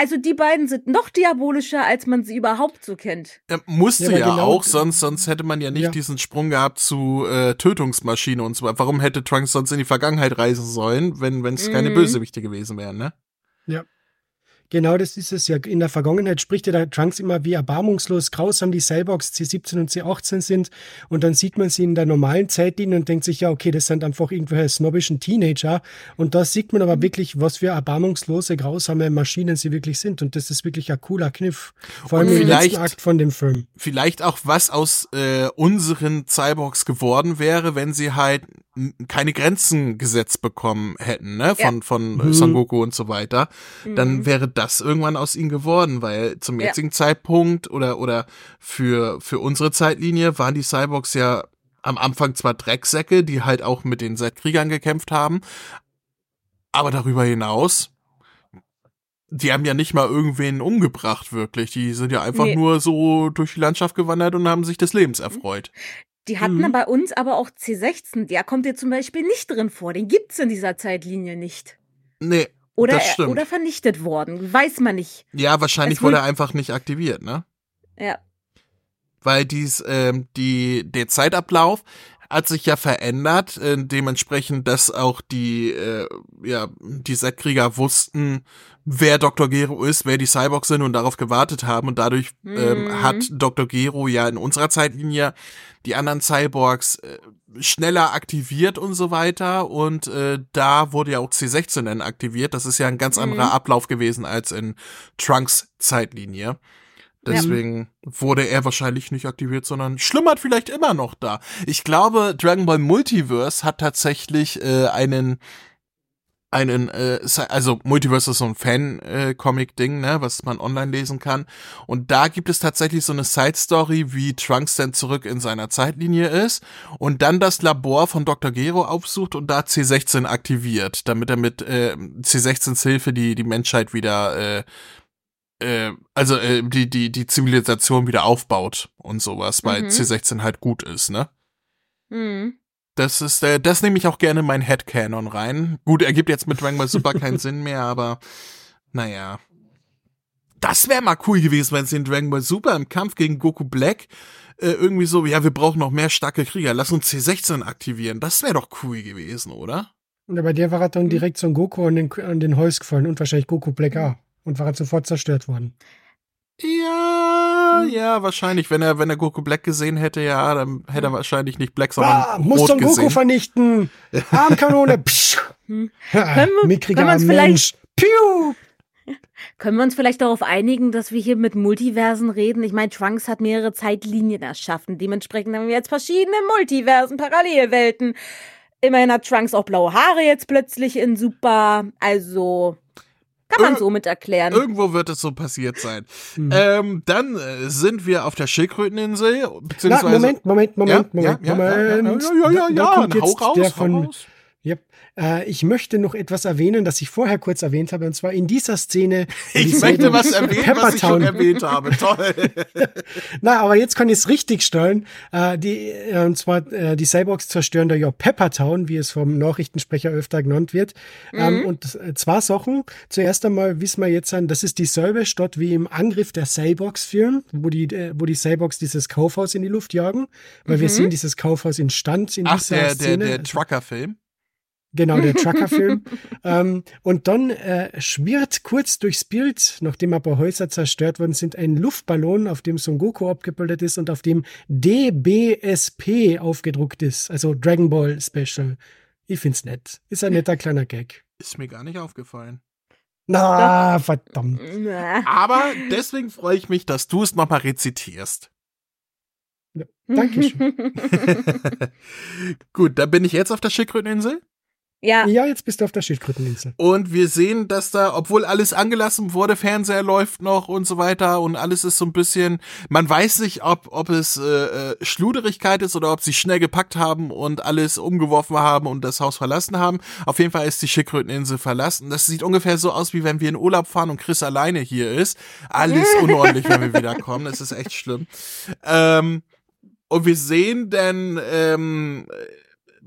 Also die beiden sind noch diabolischer, als man sie überhaupt so kennt. Er musste Ja, ja, genau- auch, sonst, sonst hätte man ja nicht Ja. diesen Sprung gehabt zu äh, Tötungsmaschine und so. weiter. Warum hätte Trunks sonst in die Vergangenheit reisen sollen, wenn es keine Mhm. Bösewichte gewesen wären, ne? Genau, das ist es ja. In der Vergangenheit spricht ja der Trunks immer, wie erbarmungslos grausam die Cyborgs C17 und C18 sind. Und dann sieht man sie in der normalen Zeitlinie und denkt sich, ja, okay, das sind einfach irgendwelche snobbischen Teenager. Und da sieht man aber wirklich, was für erbarmungslose, grausame Maschinen sie wirklich sind. Und das ist wirklich ein cooler Kniff. Vor allem Und im vielleicht- letzten Akt von dem Film. Vielleicht auch, was aus äh, unseren Cyborgs geworden wäre, wenn sie halt keine Grenzen gesetzt bekommen hätten, ne, von, ja. von mhm. Son Goku und so weiter, dann mhm. wäre das irgendwann aus ihnen geworden, weil zum jetzigen ja. Zeitpunkt oder, oder für, für unsere Zeitlinie waren die Cyborgs ja am Anfang zwar Drecksäcke, die halt auch mit den Z-Kriegern gekämpft haben, aber darüber hinaus, die haben ja nicht mal irgendwen umgebracht, wirklich. Die sind ja einfach nee. nur so durch die Landschaft gewandert und haben sich des Lebens erfreut. Die hatten mhm. bei uns aber auch C16. Der kommt dir zum Beispiel nicht drin vor. Den gibt's in dieser Zeitlinie nicht. Nee. Oder, oder vernichtet worden. Weiß man nicht. Ja, wahrscheinlich wurde er einfach nicht aktiviert, ne? Ja. Weil dies, ähm, die, der Zeitablauf hat sich ja verändert, äh, dementsprechend, dass auch die, äh, ja, die Z-Krieger wussten, wer Dr. Gero ist, wer die Cyborgs sind und darauf gewartet haben und dadurch ähm, mhm. hat Dr. Gero ja in unserer Zeitlinie die anderen Cyborgs äh, schneller aktiviert und so weiter und äh, da wurde ja auch C16 dann aktiviert. Das ist ja ein ganz anderer mhm. Ablauf gewesen als in Trunks Zeitlinie. Deswegen ja. wurde er wahrscheinlich nicht aktiviert, sondern schlummert vielleicht immer noch da. Ich glaube, Dragon Ball Multiverse hat tatsächlich äh, einen einen, äh, also Multiverse ist so ein Fan-Comic-Ding, ne, was man online lesen kann. Und da gibt es tatsächlich so eine Side-Story, wie Trunks dann zurück in seiner Zeitlinie ist und dann das Labor von Dr. Gero aufsucht und da C16 aktiviert, damit er mit äh, C16s Hilfe die, die Menschheit wieder äh, äh, also äh, die, die, die Zivilisation wieder aufbaut und sowas, weil mhm. C16 halt gut ist, ne? Mhm. Das ist, äh, das nehme ich auch gerne in mein Headcanon rein. Gut, ergibt jetzt mit Dragon Ball Super keinen Sinn mehr, aber naja. Das wäre mal cool gewesen, wenn sie in Dragon Ball Super im Kampf gegen Goku Black äh, irgendwie so, ja, wir brauchen noch mehr starke Krieger, lass uns C16 aktivieren. Das wäre doch cool gewesen, oder? Und bei der war er dann direkt Son Goku an den, an den Holz gefallen und wahrscheinlich Goku Black auch und war halt sofort zerstört worden. Ja, ja, wahrscheinlich. Wenn er, wenn er Goku Black gesehen hätte, ja, dann hätte er wahrscheinlich nicht Black, sondern ah, muss Rot Son Goku gesehen. vernichten. Armkanone. Psch. Hm. können wir, mickriger können wir Mensch. Piu. Können wir uns vielleicht darauf einigen, dass wir hier mit Multiversen reden? Ich meine, Trunks hat mehrere Zeitlinien erschaffen. Dementsprechend haben wir jetzt verschiedene Multiversen, Parallelwelten. Immerhin hat Trunks auch blaue Haare jetzt plötzlich in Super. Also, man Ir so mit erklären. Irgendwo wird es so passiert sein. Mhm. Ähm, dann äh, sind wir auf der Schildkröteninsel, beziehungsweise. Na, Moment, Moment, Moment, ja, Moment, ja, Moment. Ja, ja, ja, ja, ja, da, da kommt jetzt raus, der von, Yep. Äh, ich möchte noch etwas erwähnen, das ich vorher kurz erwähnt habe, und zwar in dieser Szene. Ich möchte was erwähnen, was ich schon erwähnt habe. Toll. Na, aber jetzt kann ich es richtig stellen. Äh, die, äh, und zwar äh, die Cyborgs zerstören da ja Peppertown, wie es vom Nachrichtensprecher öfter genannt wird. Ähm, mhm. und äh, zwei Sachen. Zuerst einmal wissen wir jetzt, das ist dieselbe Stadt wie im Angriff der Cyborgs-Film, wo die, äh, wo die Cyborgs dieses Kaufhaus in die Luft jagen, weil mhm. wir sehen dieses Kaufhaus in Stand in Ach, dieser der, Szene. der, der Trucker-Film. Genau, der Trucker-Film. ähm, und dann äh, schwirrt kurz durchs Bild, nachdem ein paar Häuser zerstört worden sind, ein Luftballon, auf dem Son Goku abgebildet ist und auf dem DBSP aufgedruckt ist, also Dragon Ball Special. Ich find's nett. Ist ein netter kleiner Gag. Ist mir gar nicht aufgefallen. Na, verdammt. Aber deswegen freue ich mich, dass du es nochmal rezitierst. Ja, Dankeschön. Gut, dann bin ich jetzt auf der Schildkröteninsel. Ja. Ja, jetzt bist du auf der Schildkröteninsel. Und wir sehen, dass da, obwohl alles angelassen wurde, Fernseher läuft noch und so weiter und alles ist so ein bisschen, man weiß nicht, ob, ob es äh, äh, Schluderigkeit ist oder ob sie schnell gepackt haben und alles umgeworfen haben und das Haus verlassen haben. Auf jeden Fall ist die Schildkröteninsel verlassen. Das sieht ungefähr so aus, wie wenn wir in Urlaub fahren und Chris alleine hier ist. Alles unordentlich, wenn wir wiederkommen. Das ist echt schlimm. Ähm, und wir sehen dann ähm,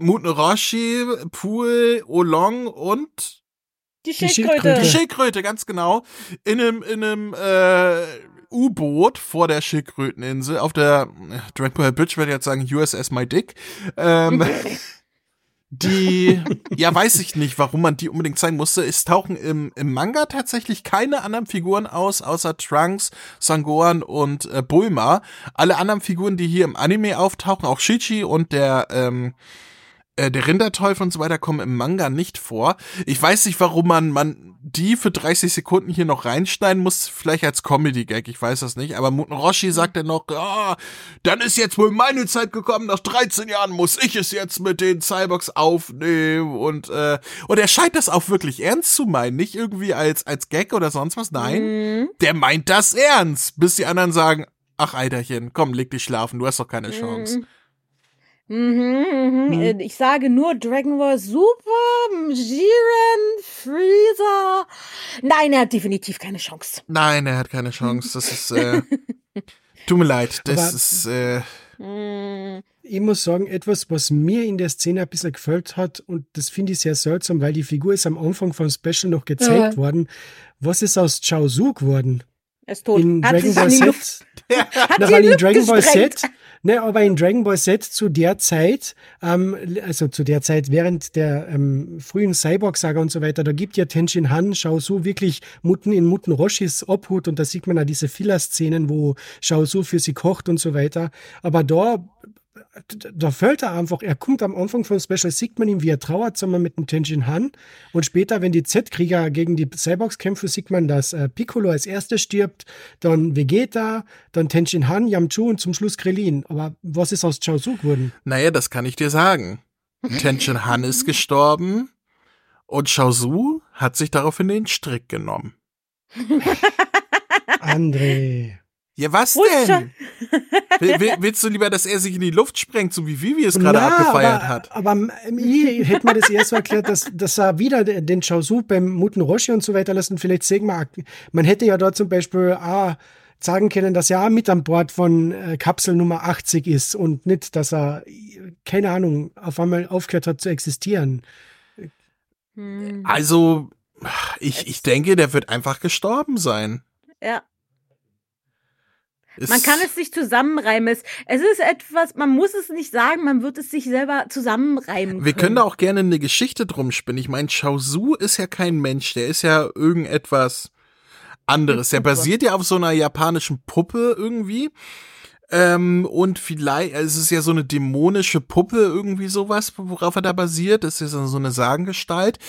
Muten Roshi, Pool, Olong und die Schildkröte. Die Schildkröte, ganz genau. In einem, in einem äh, U-Boot vor der Schildkröteninsel auf der äh, Dragon Ball Bridge, würde ich jetzt sagen USS My Dick. Ähm, die, ja, weiß ich nicht, warum man die unbedingt zeigen musste. Es tauchen im, im Manga tatsächlich keine anderen Figuren aus, außer Trunks, Sangohan und äh, Bulma. Alle anderen Figuren, die hier im Anime auftauchen, auch Shichi und der, ähm, äh, der Rinderteufel und so weiter kommen im Manga nicht vor. Ich weiß nicht, warum man, man die für 30 Sekunden hier noch reinschneiden muss, vielleicht als Comedy-Gag, ich weiß das nicht. Aber Muten Roshi sagt dann noch, ah, dann ist jetzt wohl meine Zeit gekommen, nach 13 Jahren muss ich es jetzt mit den Cyborgs aufnehmen und, äh, und er scheint das auch wirklich ernst zu meinen, nicht irgendwie als, als Gag oder sonst was, nein, Mhm. der meint das ernst, bis die anderen sagen, ach Eiterchen, komm, leg dich schlafen, du hast doch keine Chance. Mhm. Mhm, mhm. Mhm. Äh, Ich sage nur Dragon Ball Super, Jiren, Freezer. Nein, er hat definitiv keine Chance. Nein, er hat keine Chance. Das ist, äh, tut mir leid. Das Aber- ist, äh, Mhm. Ich muss sagen, etwas, was mir in der Szene ein bisschen gefällt hat, und das finde ich sehr seltsam, weil die Figur ist am Anfang vom Special noch gezeigt Ja. worden. Was ist aus Chao Su geworden? Er ist tot. In hat Dragon Ball Z? Hat Na, sich weil in Dragon Ball. Z, ne, aber in Dragon Ball Z zu der Zeit, ähm, also zu der Zeit während der ähm, frühen Cyborg-Saga und so weiter, da gibt ja Tenshin Han Shao Su wirklich Mutten in Mutten Roshis Obhut und da sieht man ja diese Filler-Szenen, wo Shao Su für sie kocht und so weiter. Aber da da fällt er einfach, er kommt am Anfang vom Special, sieht man ihn, wie er trauert, zusammen mit dem Tenshin Han. Und später, wenn die Z-Krieger gegen die Cyborgs kämpfen, sieht man, dass äh, Piccolo als erster stirbt, dann Vegeta, dann Tenshin Han, Yamchu und zum Schluss Krillin. Aber was ist aus Chao Su geworden? naja, das kann ich dir sagen. Tenshin Han ist gestorben und Shao Su hat sich daraufhin den Strick genommen. André. Ja, was denn? Will, will, willst du lieber, dass er sich in die Luft sprengt, so wie Vivi es gerade Na, abgefeiert aber, hat? Aber ich hätte mir das eher so erklärt, dass, dass er wieder den Chao Su beim Muten Roshi und so weiter lassen. Vielleicht sehen wir, man hätte ja dort zum Beispiel ah, sagen können, dass er auch mit an Bord von äh, Kapsel Nummer 80 ist und nicht, dass er, keine Ahnung, auf einmal aufgehört hat zu existieren. Hm. Also, ich, ich denke, der wird einfach gestorben sein. Ja. Man kann es sich zusammenreimen. Es, ist etwas, man muss es nicht sagen, man wird es sich selber zusammenreimen. Wir können da auch gerne eine Geschichte drum spinnen. Ich meine, Shao Su ist ja kein Mensch, der ist ja irgendetwas anderes. Der basiert ja auf so einer japanischen Puppe irgendwie. Ähm, und vielleicht, es ist ja so eine dämonische Puppe, irgendwie sowas, worauf er da basiert. Das ist ja so eine Sagengestalt.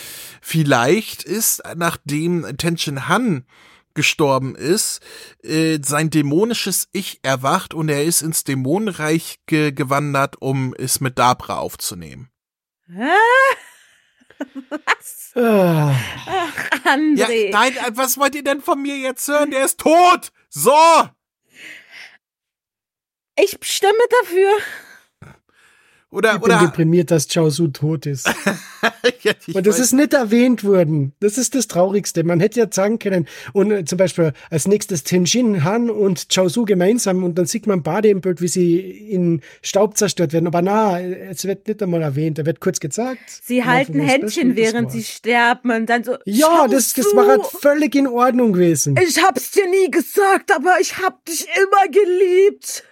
Vielleicht ist, nachdem Tenshin Han gestorben ist, äh, sein dämonisches Ich erwacht und er ist ins Dämonenreich ge gewandert, um es mit Dabra aufzunehmen. Was? Ah, Ach, Ja, André. nein, äh, was wollt ihr denn von mir jetzt hören? Der ist tot! So! ich stimme dafür. Oder, ich bin oder. deprimiert, dass Chao Su tot ist. Ja, Und das weiß- ist nicht erwähnt worden. Das ist das Traurigste. Man hätte ja sagen können, und äh, zum Beispiel als nächstes Tenshin Han und Chao Su gemeinsam und dann sieht man beide im Bild, wie sie in Staub zerstört werden. Aber na, es wird nicht einmal erwähnt. Er wird kurz gezeigt. Sie halten Händchen, während sie sterben und dann so. Ja, "Schau das, das war halt völlig in Ordnung gewesen. Ich hab's dir nie gesagt, aber ich hab dich immer geliebt.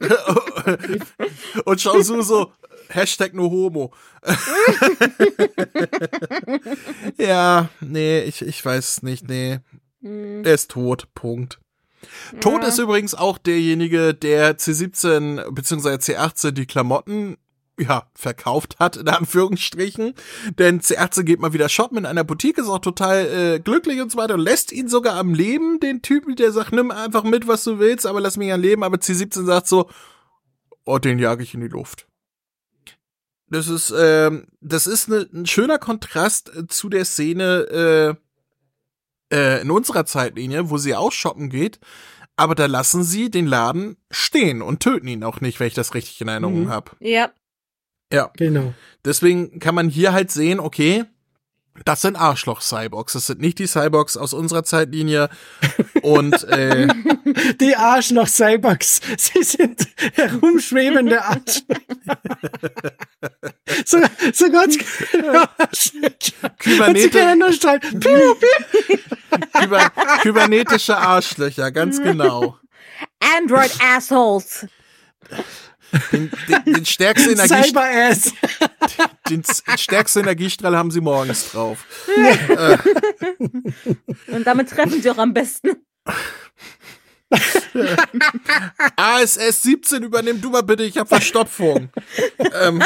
Und schau so, so, Hashtag no homo. ja, nee, ich, ich weiß nicht, nee. Hm. Er ist tot, Punkt. Tot Ja. ist übrigens auch derjenige, der C17 bzw. C18 die Klamotten ja, verkauft hat, in Anführungsstrichen. Denn C18 geht mal wieder shoppen in einer Boutique, ist auch total äh, glücklich und so weiter und lässt ihn sogar am Leben, den Typen, der sagt, nimm einfach mit, was du willst, aber lass mich am Leben. Aber C17 sagt so, oh, den jage ich in die Luft. Das ist, ähm, das ist ne, ein schöner Kontrast äh, zu der Szene äh, äh, in unserer Zeitlinie, wo sie auch shoppen geht. Aber da lassen sie den Laden stehen und töten ihn auch nicht, wenn ich das richtig in Erinnerung Mhm. habe. Ja. Ja, Genau. deswegen kann man hier halt sehen, okay, das sind Arschloch-Cyborgs. Das sind nicht die Cyborgs aus unserer Zeitlinie. Und äh, Die Arschloch-Cyborgs. Sie sind herumschwebende Arschlöcher. so, so ganz piu. kyber, kybernetische Arschlöcher, ganz genau. Android Assholes. Den, den, den, stärksten Energie, Cyber-Ass. den s- stärksten Energiestrahl haben sie morgens drauf. Und damit treffen sie auch am besten. ASS 17, übernimm du mal bitte, ich hab Verstopfung. ähm,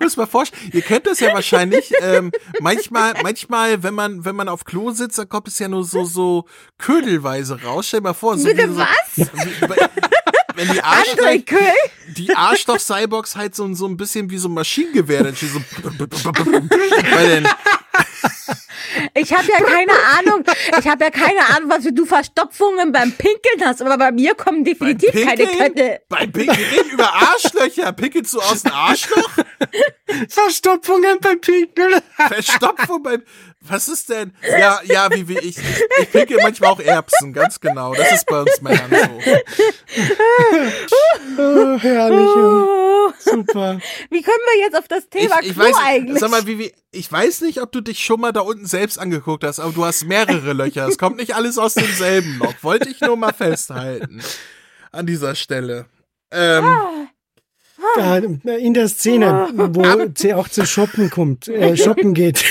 muss mal vorstellen, ihr kennt das ja wahrscheinlich. Ähm, manchmal, manchmal, wenn man, wenn man auf Klo sitzt, dann kommt es ja nur so, so ködelweise raus. Stell dir mal vor, so Bitte wie so, was? Wenn die Arschloch, die Arschloch-Cyborgs halt so, so ein bisschen wie so ein Maschinengewehr, dann steht so, Ich habe ja keine Ahnung. Ich habe ja keine Ahnung, was für du Verstopfungen beim Pinkeln hast, aber bei mir kommen definitiv Beim keine Pinkeln? Kötte. Beim Pinkeln über Arschlöcher. Pinkelst du aus dem Arschloch? Verstopfungen beim Pinkeln. Verstopfung beim. Was ist denn? Ja, ja, wie, wie ich. Ich, ich pinkel manchmal auch Erbsen, ganz genau. Das ist bei uns Männern so. Oh, herrlich. Oh, Super. wie kommen wir jetzt auf das Ich, Thema ich Klo weiß, eigentlich? sag mal, wie, wie, ich weiß nicht, ob du dich schon mal da unten selbst angeguckt hast, aber du hast mehrere Löcher. Es kommt nicht alles aus demselben Loch. Wollte ich nur mal festhalten. An dieser Stelle. Ähm, Da, in der Szene, wo sie auch zu shoppen kommt, äh, shoppen geht,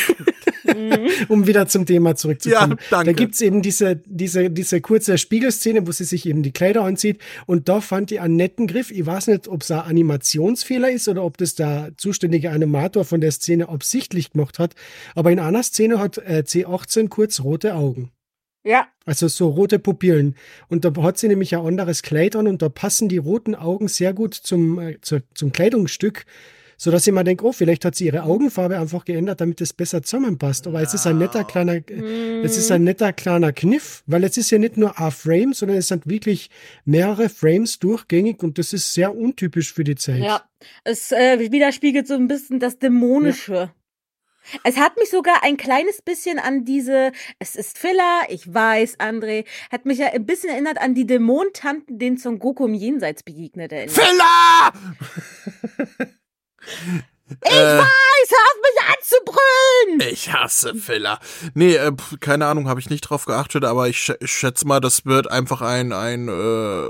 um wieder zum Thema zurückzukommen. Ja, danke. Da gibt's eben diese, diese, diese kurze Spiegelszene, wo sie sich eben die Kleider anzieht. Und da fand ich einen netten Griff. Ich weiß nicht, ob es ein Animationsfehler ist oder ob das der zuständige Animator von der Szene absichtlich gemacht hat. Aber in einer Szene hat äh, C18 kurz rote Augen. ja, Also so rote Pupillen. Und da hat sie nämlich ein anderes Kleid an und da passen die roten Augen sehr gut zum, äh, zu, zum Kleidungsstück, sodass ich mir denke, oh, vielleicht hat sie ihre Augenfarbe einfach geändert, damit es besser zusammenpasst. Aber es ist ein netter kleiner, äh, es ist ein netter kleiner Kniff, weil es ist ja nicht nur ein Frame, sondern es sind wirklich mehrere Frames durchgängig und das ist sehr untypisch für die Zeit. ja. Es äh, widerspiegelt so ein bisschen das Dämonische. Es hat mich sogar ein kleines bisschen an diese, es ist Filler, ich weiß, André, hat mich ja ein bisschen erinnert an die Dämontanten, denen Son Goku im Jenseits begegnet erinnert. Filler! Ich Äh. weiß, hör auf mich anzubrüllen! Ich hasse Filler. Nee, äh, pf, keine Ahnung, habe ich nicht drauf geachtet, aber ich, sch ich schätze mal, das wird einfach ein, ein äh,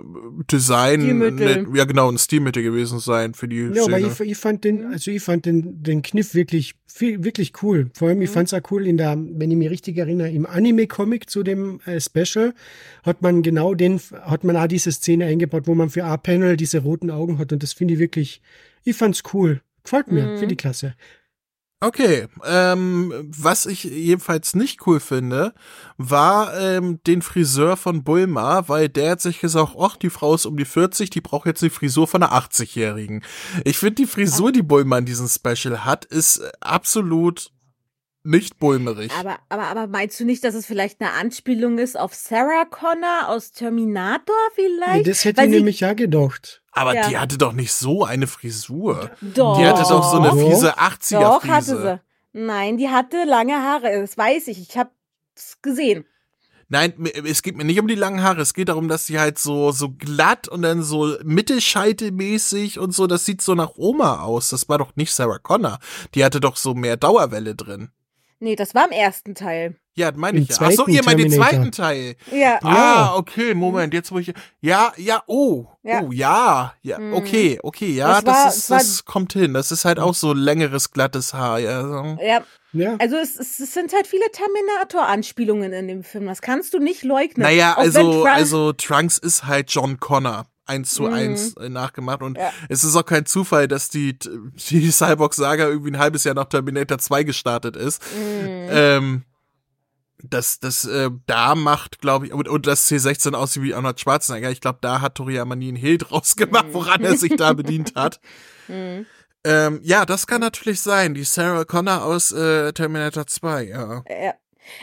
Design, ne, ja genau, ein Stilmittel gewesen sein für die Ja, aber Szene. ich, ich fand den, also ich fand den, den Kniff wirklich, viel, wirklich cool. Vor allem, ich fand's auch cool in der, wenn ich mich richtig erinnere, im Anime-Comic zu dem äh, Special hat man genau den, hat man auch diese Szene eingebaut, wo man für A-Panel diese roten Augen hat und das finde ich wirklich, ich fand's cool. Gefällt mir, Mhm. finde ich klasse. Okay, ähm, was ich jedenfalls nicht cool finde, war ähm, den Friseur von Bulma, weil der hat sich gesagt, ach, die Frau ist um die 40, die braucht jetzt die Frisur von einer 80-Jährigen. Ich finde die Frisur, die Bulma in diesem Special hat, ist absolut nicht bulmerig. Aber, aber, aber meinst du nicht, dass es vielleicht eine Anspielung ist auf Sarah Connor aus Terminator vielleicht? Nee, das hätte Weil ich nämlich ja gedacht. Aber Ja. die hatte doch nicht so eine Frisur. Doch. Die hatte doch so eine Doch. fiese Doch, 80er-Frise. hatte sie. Nein, die hatte lange Haare, das weiß ich. Ich hab's gesehen. Nein, es geht mir nicht um die langen Haare. Es geht darum, dass sie halt so, so glatt und dann so mittelscheitelmäßig und so, das sieht so nach Oma aus. Das war doch nicht Sarah Connor. Die hatte doch so mehr Dauerwelle drin. Nee, das war im ersten Teil. Ja, das meine ich ja. Ach so, zweiten ihr meint den Terminator. zweiten Teil. Ja. Ah, okay, Moment, jetzt wo ich, ja, ja, oh, Ja. oh, ja, ja, Mhm. okay, okay, ja, Das war- das ist, das kommt hin. Das ist halt auch so längeres, glattes Haar, ja. so. Ja, Ja. also es, es, sind halt viele Terminator-Anspielungen in dem Film. Das kannst du nicht leugnen. Naja, also, Trump- also Trunks ist halt John Connor. Eins zu Mhm. eins äh, nachgemacht und Ja. es ist auch kein Zufall, dass die, die Cyborg-Saga irgendwie ein halbes Jahr nach Terminator 2 gestartet ist. Mhm. Ähm, das, das, äh, da macht, glaube ich, und, und das C16 aussieht wie Arnold Schwarzenegger. Ich glaube, da hat Toriyama nie einen Hehl draus gemacht, woran er sich da bedient hat. Mhm. Ähm, ja, das kann natürlich sein. Die Sarah Connor aus äh, Terminator 2, ja. Ja.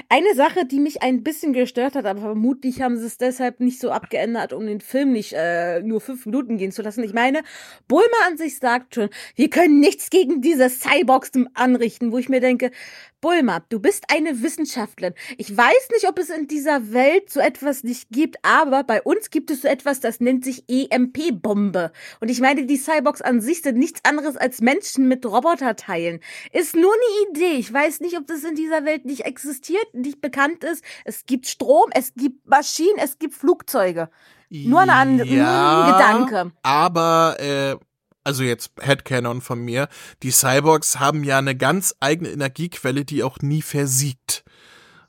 Eine Sache, die mich ein bisschen gestört hat, aber vermutlich haben sie es deshalb nicht so abgeändert, um den Film nicht äh, nur fünf Minuten gehen zu lassen. Ich meine, Bulma an sich sagt schon, wir können nichts gegen diese Cyborgs anrichten, wo ich mir denke, Bulma, du bist eine Wissenschaftlerin. Ich weiß nicht, ob es in dieser Welt so etwas nicht gibt, aber bei uns gibt es so etwas, das nennt sich EMP-Bombe. Und ich meine, die Cyborgs an sich sind nichts anderes als Menschen mit Roboterteilen. Ist nur eine Idee. Ich weiß nicht, ob das in dieser Welt nicht existiert, nicht bekannt ist. Es gibt Strom, es gibt Maschinen, es gibt Flugzeuge. Nur eine andere- nur ein Gedanke. Aber, äh, also jetzt Headcanon von mir, die Cyborgs haben ja eine ganz eigene Energiequelle, die auch nie versiegt.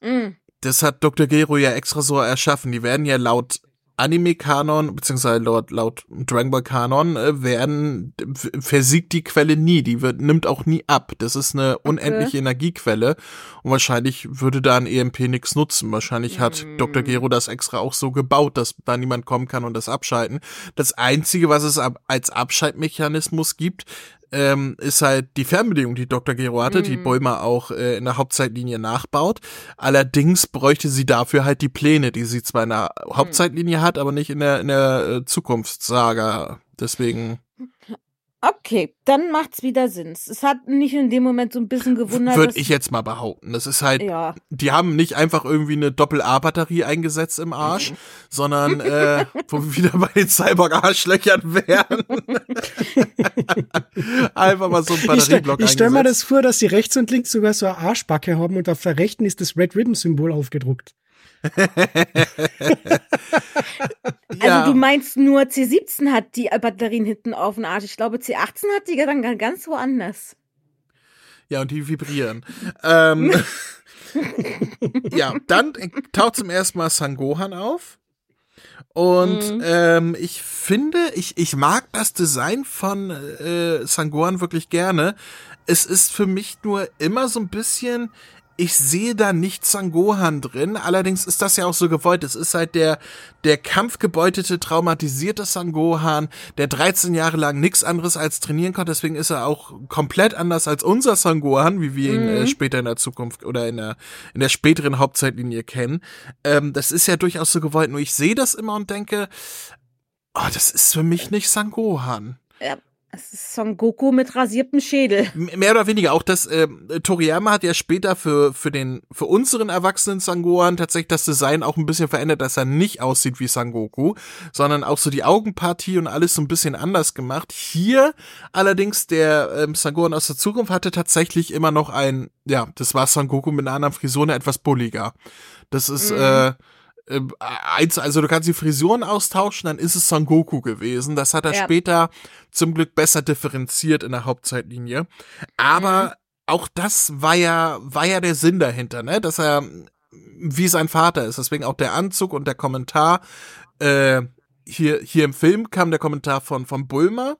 Mm. das hat Dr. Gero ja extra so erschaffen. Die werden ja laut Anime-Kanon, beziehungsweise laut, laut Dragon Ball Kanon, äh, werden, versiegt die Quelle nie. Die wird, nimmt auch nie ab. Das ist eine unendliche okay. Energiequelle. Und wahrscheinlich würde da ein EMP nichts nutzen. Wahrscheinlich hat mm. Dr. Gero das extra auch so gebaut, dass da niemand kommen kann und das abschalten. Das einzige, was es ab, als Abschaltmechanismus gibt, ähm, ist halt die Fernbedienung, die Dr. Gero hatte, mhm. die Bulma auch äh, in der Hauptzeitlinie nachbaut. Allerdings bräuchte sie dafür halt die Pläne, die sie zwar in der mhm. Hauptzeitlinie hat, aber nicht in der, in der äh, Zukunftssaga. Deswegen. Okay, dann macht's wieder Sinn. Es hat nicht in dem Moment so ein bisschen gewundert. Würde ich jetzt mal behaupten. Das ist halt, ja. die haben nicht einfach irgendwie eine Doppel-A-Batterie eingesetzt im Arsch, mhm. sondern äh, wo wir wieder bei den Cyborg-Arschlöchern wären. einfach mal so ein Batterieblock Ich, ich stelle mir das vor, dass sie rechts und links sogar so eine Arschbacke haben und auf der rechten ist das Red Ribbon-Symbol aufgedruckt. Also du meinst nur C17 hat die Batterien hinten auf dem Arsch. Ich glaube C18 hat die dann ganz woanders. Ja, und die vibrieren. ähm, ja, dann taucht zum ersten Mal Sangohan auf. Und mhm. ähm, ich finde, ich, ich mag das Design von äh, Sangohan wirklich gerne. Es ist für mich nur immer so ein bisschen, ich sehe da nicht Sangohan drin. Allerdings ist das ja auch so gewollt. Es ist halt der, der kampfgebeutete, traumatisierte Sangohan, der 13 Jahre lang nichts anderes als trainieren konnte. Deswegen ist er auch komplett anders als unser Sangohan, wie wir ihn äh, mhm. später in der Zukunft oder in der, in der späteren Hauptzeitlinie kennen. Ähm, das ist ja durchaus so gewollt. Nur ich sehe das immer und denke, oh, das ist für mich nicht Sangohan. Ja, das ist Son Goku mit rasiertem Schädel. Mehr oder weniger. Auch das, äh, Toriyama hat ja später für, für den, für unseren erwachsenen Sangohan tatsächlich das Design auch ein bisschen verändert, dass er nicht aussieht wie Sangoku, sondern auch so die Augenpartie und alles so ein bisschen anders gemacht. Hier allerdings der ähm, Sangohan aus der Zukunft hatte tatsächlich immer noch ein, ja, das war Sangoku mit einer anderen Frisur, etwas bulliger. Das ist, mhm. äh, äh, also du kannst die Frisuren austauschen, dann ist es Son Goku gewesen. Das hat er ja. später zum Glück besser differenziert in der Hauptzeitlinie. Aber mhm. auch das war ja, war ja der Sinn dahinter, ne? Dass er wie sein Vater ist. Deswegen auch der Anzug und der Kommentar. Äh, hier, hier im Film kam der Kommentar von, von Bulma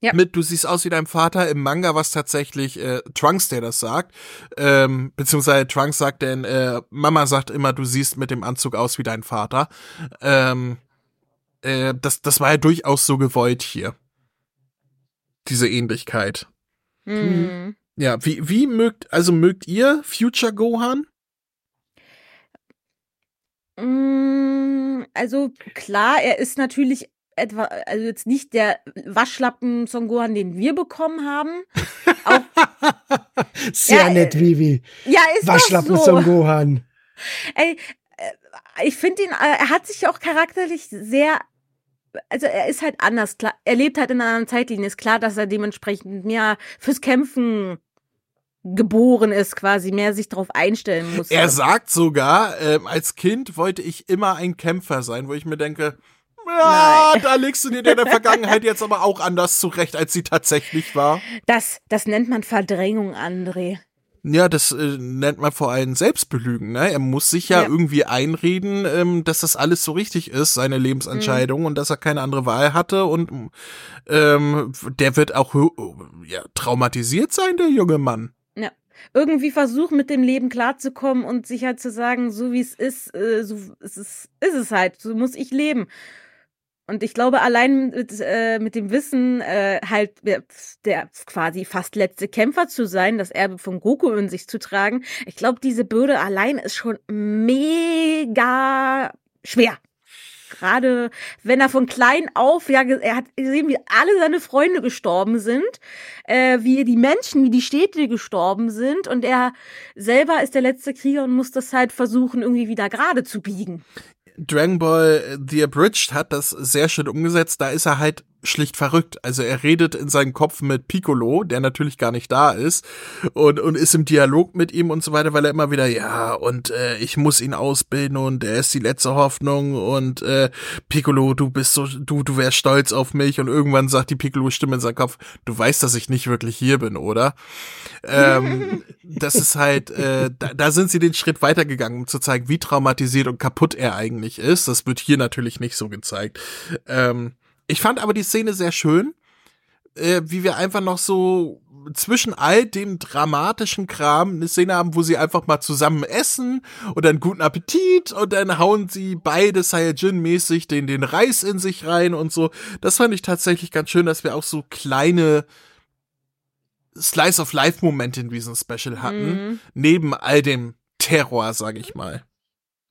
ja. Mit, du siehst aus wie dein Vater im Manga, was tatsächlich äh, Trunks, der das sagt. Ähm, beziehungsweise Trunks sagt denn, äh, Mama sagt immer, du siehst mit dem Anzug aus wie dein Vater. Ähm, äh, das, das war ja durchaus so gewollt hier. Diese Ähnlichkeit. Mhm. Ja, wie, wie mögt, also mögt ihr Future Gohan? Mm, also klar, er ist natürlich etwa, also jetzt nicht der Waschlappen Son Gohan, den wir bekommen haben. Auch, Sehr ja, nett, Vivi. Ja, ist Waschlappen so. Son Gohan. Ey, äh, ich finde ihn, äh, er hat sich auch charakterlich sehr also er ist halt anders, klar, er lebt halt in einer anderen Zeitlinie. Ist klar, dass er dementsprechend mehr fürs Kämpfen geboren ist, quasi mehr sich darauf einstellen muss. Er sagt sogar, äh, als Kind wollte ich immer ein Kämpfer sein, wo ich mir denke, ja, Nein. da legst du dir in der Vergangenheit jetzt aber auch anders zurecht, als sie tatsächlich war. Das, das nennt man Verdrängung, André. Ja, das äh, nennt man vor allem Selbstbelügen. Ne? Er muss sich ja, ja. irgendwie einreden, ähm, dass das alles so richtig ist, seine Lebensentscheidung, mhm. und dass er keine andere Wahl hatte. Und ähm, der wird auch ja, traumatisiert sein, der junge Mann. Ja. Irgendwie versuchen, mit dem Leben klarzukommen und sich halt zu sagen, so wie es ist, äh, so ist es, ist es halt, so muss ich leben. Und ich glaube, allein mit, äh, mit dem Wissen, äh, halt der, quasi fast letzte Kämpfer zu sein, das Erbe von Goku in sich zu tragen, ich glaube, diese Bürde allein ist schon mega schwer. Gerade wenn er von klein auf, ja, er hat gesehen, wie alle seine Freunde gestorben sind, äh, wie die Menschen, wie die Städte gestorben sind und er selber ist der letzte Krieger und muss das halt versuchen, irgendwie wieder gerade zu biegen. Dragon Ball The Abridged hat das sehr schön umgesetzt. Da ist er halt schlicht verrückt. Also er redet in seinem Kopf mit Piccolo, der natürlich gar nicht da ist, und, und ist im Dialog mit ihm und so weiter, weil er immer wieder, ja, und äh, ich muss ihn ausbilden und er ist die letzte Hoffnung und äh, Piccolo, du bist so, du, du wärst stolz auf mich und irgendwann sagt die Piccolo-Stimme in seinem Kopf, du weißt, dass ich nicht wirklich hier bin, oder? ähm, das ist halt, äh, da, da sind sie den Schritt weitergegangen, um zu zeigen, wie traumatisiert und kaputt er eigentlich ist. Das wird hier natürlich nicht so gezeigt. Ähm, ich fand aber die Szene sehr schön, äh, wie wir einfach noch so zwischen all dem dramatischen Kram eine Szene haben, wo sie einfach mal zusammen essen und dann guten Appetit und dann hauen sie beide Saiyajin-mäßig den, den Reis in sich rein und so. Das fand ich tatsächlich ganz schön, dass wir auch so kleine Slice of Life Momente in diesem Special hatten, mhm. neben all dem Terror, sag ich mal.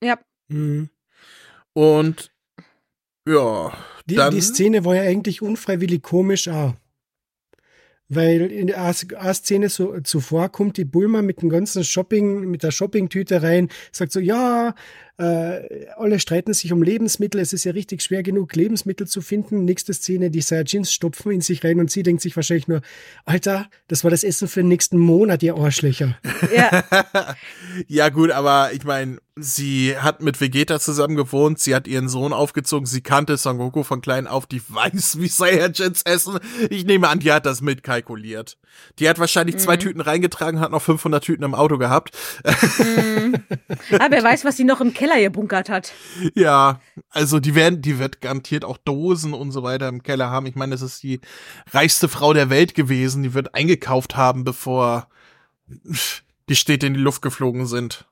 Ja. Mhm. Und ja, die, die Szene war ja eigentlich unfreiwillig komisch auch. Weil in der A-Szene so, zuvor kommt die Bulma mit dem ganzen Shopping, mit der Shoppingtüte rein, sagt so, ja, äh, alle streiten sich um Lebensmittel. Es ist ja richtig schwer genug, Lebensmittel zu finden. Nächste Szene, die Saiyajins stopfen in sich rein und sie denkt sich wahrscheinlich nur, Alter, das war das Essen für den nächsten Monat, ihr Arschlöcher. Ja, ja gut, aber ich meine, sie hat mit Vegeta zusammen gewohnt, sie hat ihren Sohn aufgezogen, sie kannte Son Goku von klein auf, die weiß, wie Saiyajins essen. Ich nehme an, die hat das mitkalkuliert. Die hat wahrscheinlich mhm. zwei Tüten reingetragen, hat noch 500 Tüten im Auto gehabt. Mhm. Aber wer weiß, was sie noch im Keller Keller gebunkert hat. Ja, also die werden, die wird garantiert auch Dosen und so weiter im Keller haben. Ich meine, das ist die reichste Frau der Welt gewesen. Die wird eingekauft haben, bevor die Städte in die Luft geflogen sind.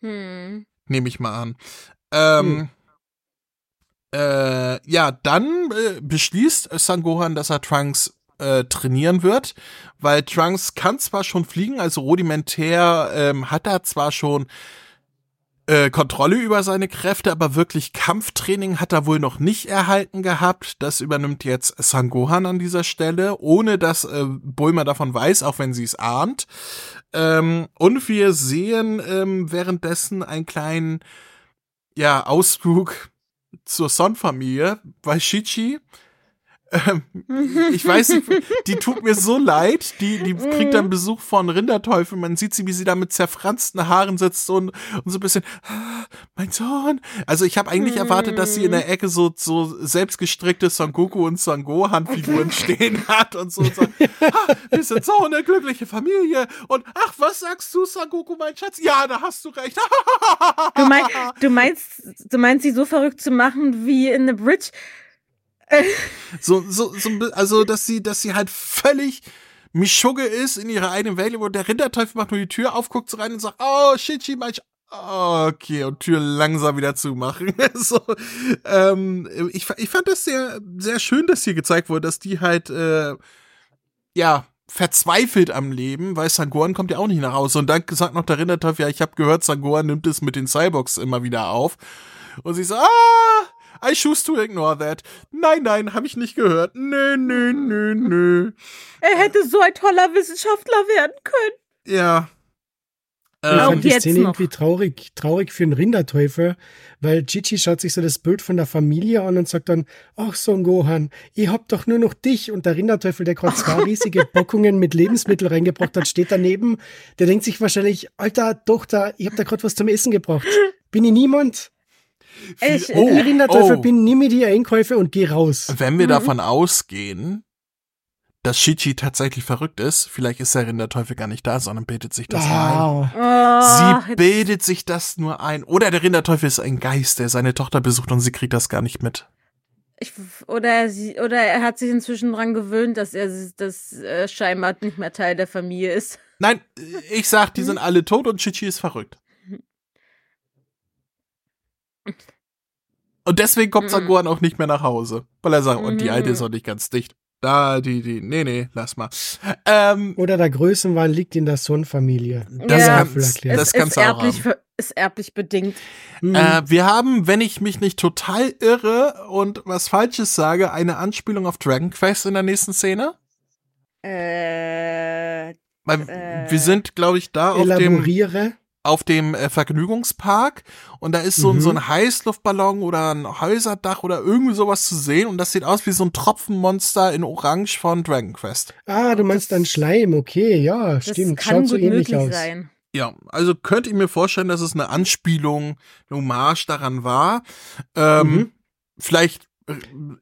Hm. Nehme ich mal an. Ähm, hm. äh, ja, dann äh, beschließt Sangohan, dass er Trunks äh, trainieren wird, weil Trunks kann zwar schon fliegen, also rudimentär ähm, hat er zwar schon äh, Kontrolle über seine Kräfte, aber wirklich Kampftraining hat er wohl noch nicht erhalten gehabt. Das übernimmt jetzt Sangohan an dieser Stelle, ohne dass äh, Bulma davon weiß, auch wenn sie es ahnt. Ähm, und wir sehen ähm, währenddessen einen kleinen ja, Ausflug zur Son-Familie, weil Shichi ähm, ich weiß nicht, die tut mir so leid. Die, die kriegt dann Besuch von Rinderteufel. Man sieht sie, wie sie da mit zerfransten Haaren sitzt und, und so ein bisschen, ah, mein Sohn. Also ich habe eigentlich erwartet, dass sie in der Ecke so, so selbstgestrickte Son Goku und Son Gohan Figuren stehen hat und so. Und so ah, wir sind so eine glückliche Familie. Und ach, was sagst du, Son Goku, mein Schatz? Ja, da hast du recht. du, mein, du meinst, du meinst, sie so verrückt zu machen wie in The Bridge? So, so, so, also, dass sie, dass sie halt völlig Mischugge ist in ihrer eigenen Welt, wo der Rinderteufel macht nur die Tür auf, guckt so rein und sagt, oh, shit, shit, mein Okay, und Tür langsam wieder zumachen. so, ähm, ich, ich fand das sehr, sehr schön, dass hier gezeigt wurde, dass die halt, äh, ja, verzweifelt am Leben, weil Sangoran kommt ja auch nicht nach Hause. Und dann sagt noch der Rinderteufel, ja, ich habe gehört, Sangoran nimmt es mit den Cyborgs immer wieder auf. Und sie so, ah, I choose to ignore that. Nein, nein, habe ich nicht gehört. Nö, nö, nö, nö. Er hätte so ein toller Wissenschaftler werden können. Ja. Ich ähm, fand die Szene irgendwie traurig, traurig für einen Rinderteufel, weil Chichi schaut sich so das Bild von der Familie an und sagt dann, ach Son Gohan, ihr habt doch nur noch dich und der Rinderteufel, der gerade zwei riesige Bockungen mit Lebensmitteln reingebracht hat, steht daneben. Der denkt sich wahrscheinlich, alter Tochter, ich hab da gerade was zum Essen gebracht. Bin ich niemand? Ich oh, Rinderteufel oh. bin, nimm mir die Einkäufe und geh raus. Wenn wir mhm. davon ausgehen, dass Shichi tatsächlich verrückt ist, vielleicht ist der Rinderteufel gar nicht da, sondern bildet sich das wow. ein. Oh, sie bildet sich das nur ein. Oder der Rinderteufel ist ein Geist, der seine Tochter besucht und sie kriegt das gar nicht mit. Ich, oder, er, sie, oder er hat sich inzwischen dran gewöhnt, dass er das äh, scheinbar nicht mehr Teil der Familie ist. Nein, ich sag, die sind alle tot und Chichi ist verrückt. Und deswegen kommt Sangohan auch nicht mehr nach Hause. Weil er sagt, und die alte ist auch nicht ganz dicht. Da, die, die, nee, nee, lass mal. Ähm, Oder der Größenwahn liegt in der Sohn-Familie. Das, ja, kann, das kannst du auch haben. Ist erblich bedingt. Mhm. Äh, wir haben, wenn ich mich nicht total irre und was Falsches sage, eine Anspielung auf Dragon Quest in der nächsten Szene. Äh. Weil äh, wir sind, glaube ich, da auf dem auf dem äh, Vergnügungspark und da ist so, Mhm. so ein Heißluftballon oder ein Häuserdach oder irgendwie sowas zu sehen und das sieht aus wie so ein Tropfenmonster in Orange von Dragon Quest. Ah, du meinst dann Schleim, okay, ja, Das stimmt. kann Schaut so ähnlich aus. sein. Ja, also könnte ich mir vorstellen, dass es eine Anspielung, eine Hommage daran war. Ähm, Mhm. Vielleicht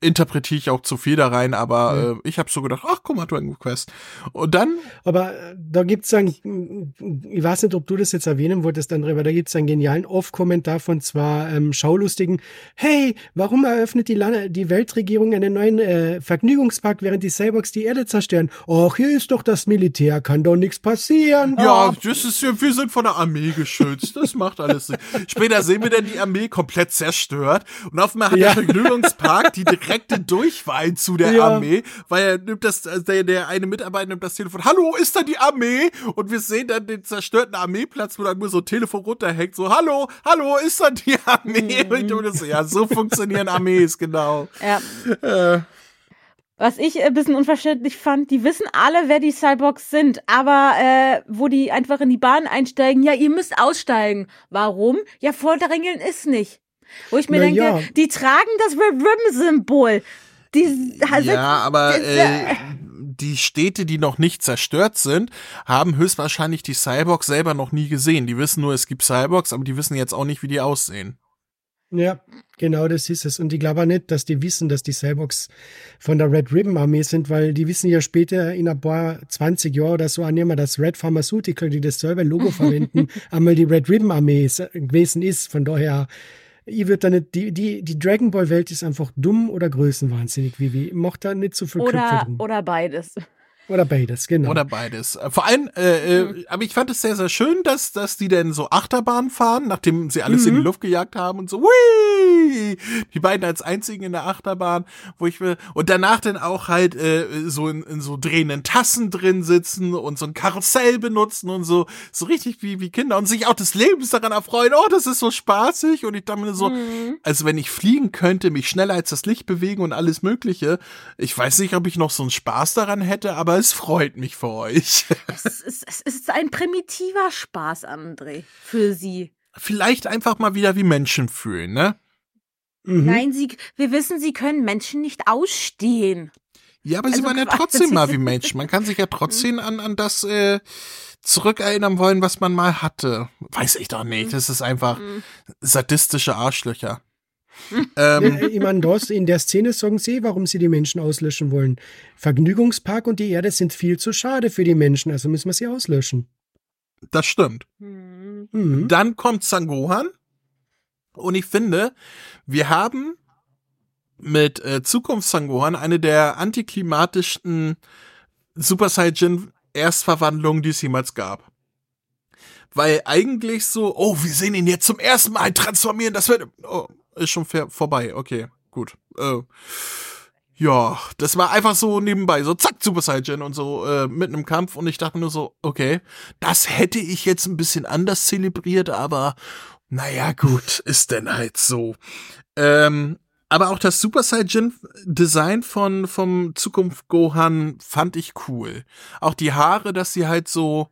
interpretiere ich auch zu viel da rein, aber Ja. äh, ich habe so gedacht, ach guck mal, Dragon Quest. Und dann, Aber äh, da gibt's dann, ich weiß nicht, ob du das jetzt erwähnen wolltest, André, aber da gibt's einen genialen Off-Kommentar von zwar ähm, Schaulustigen. Hey, warum eröffnet die, Lande, die Weltregierung einen neuen äh, Vergnügungspark, während die Cyborgs die Erde zerstören? Och, hier ist doch das Militär, kann doch nichts passieren. ja, das ist ja, wir sind von der Armee geschützt. Das macht alles Sinn. Später sehen wir dann die Armee komplett zerstört und auf einmal hat Ja. der Vergnügungspark die direkte Durchwahl zu der Ja. Armee, weil er nimmt das, der, der eine Mitarbeiter nimmt das Telefon, hallo, ist da die Armee? Und wir sehen dann den zerstörten Armeeplatz, wo dann nur so ein Telefon runterhängt, so, hallo, hallo, ist da die Armee? Und ich dachte so, ja, so funktionieren Armees, genau. Ja. Äh, Was ich ein bisschen unverständlich fand, die wissen alle, wer die Cyborgs sind, aber äh, wo die einfach in die Bahn einsteigen, ja, ihr müsst aussteigen. Warum? Ja, Vordrängeln ist nicht. Wo ich mir Na denke, ja. die tragen das Red Ribbon-Symbol. Die also, ja, aber äh, die Städte, die noch nicht zerstört sind, haben höchstwahrscheinlich die Cyborgs selber noch nie gesehen. Die wissen nur, es gibt Cyborgs, aber die wissen jetzt auch nicht, wie die aussehen. Ja, genau das ist es. Und ich glaube auch nicht, dass die wissen, dass die Cyborgs von der Red Ribbon Armee sind, weil die wissen ja später in ein paar 20 Jahren oder so annehmen, dass Red Pharmaceutical, die das selber Logo verwenden, einmal die Red Ribbon Armee gewesen ist. Von daher, ich würde da nicht, die, die, die Dragon Ball Welt ist einfach dumm oder größenwahnsinnig, wie wie. Macht da nicht so viel oder, oder beides. Oder beides, genau. Oder beides. Äh, Vor allem, äh, Mhm. äh, aber ich fand es sehr, sehr schön, dass, dass die denn so Achterbahn fahren, nachdem sie alles in Mhm. die Luft gejagt haben und so, Whee! Die beiden als einzigen in der Achterbahn, wo ich will, und danach dann auch halt äh, so in, in so drehenden Tassen drin sitzen und so ein Karussell benutzen und so, so richtig wie, wie Kinder und sich auch des Lebens daran erfreuen, oh, das ist so spaßig und ich dachte mir so, Mhm. also wenn ich fliegen könnte, mich schneller als das Licht bewegen und alles Mögliche, ich weiß nicht, ob ich noch so einen Spaß daran hätte, aber es freut mich für euch. Es ist, es ist ein primitiver Spaß, André, für sie. Vielleicht einfach mal wieder wie Menschen fühlen, ne? Mhm. Nein, sie, wir wissen, sie können Menschen nicht ausstehen. Ja, aber sie Also waren ja quasi- trotzdem mal wie Menschen. Man kann sich ja trotzdem an, an das äh, zurückerinnern wollen, was man mal hatte. Weiß ich doch nicht. Das ist einfach Mhm. sadistische Arschlöcher. Ähm, Äh, Ich meine, das, in der Szene sagen sie, warum sie die Menschen auslöschen wollen. Vergnügungspark und die Erde sind viel zu schade für die Menschen, also müssen wir sie auslöschen. das stimmt. Hm. Mhm. Dann kommt Sangohan. Und ich finde, wir haben mit äh, Zukunft Sangohan eine der antiklimatischsten Super Saiyan Erstverwandlungen, die es jemals gab. Weil eigentlich so, oh, wir sehen ihn jetzt zum ersten Mal transformieren, das wird, oh, ist schon vorbei, okay, gut. Äh, ja, das war einfach so nebenbei, so zack, Super Saiyan und so äh, mitten im Kampf und ich dachte nur so, okay, das hätte ich jetzt ein bisschen anders zelebriert, aber naja, gut, ist denn halt so. Ähm, aber auch das Super Saiyan Design von vom Zukunft Gohan fand ich cool. Auch die Haare, dass sie halt so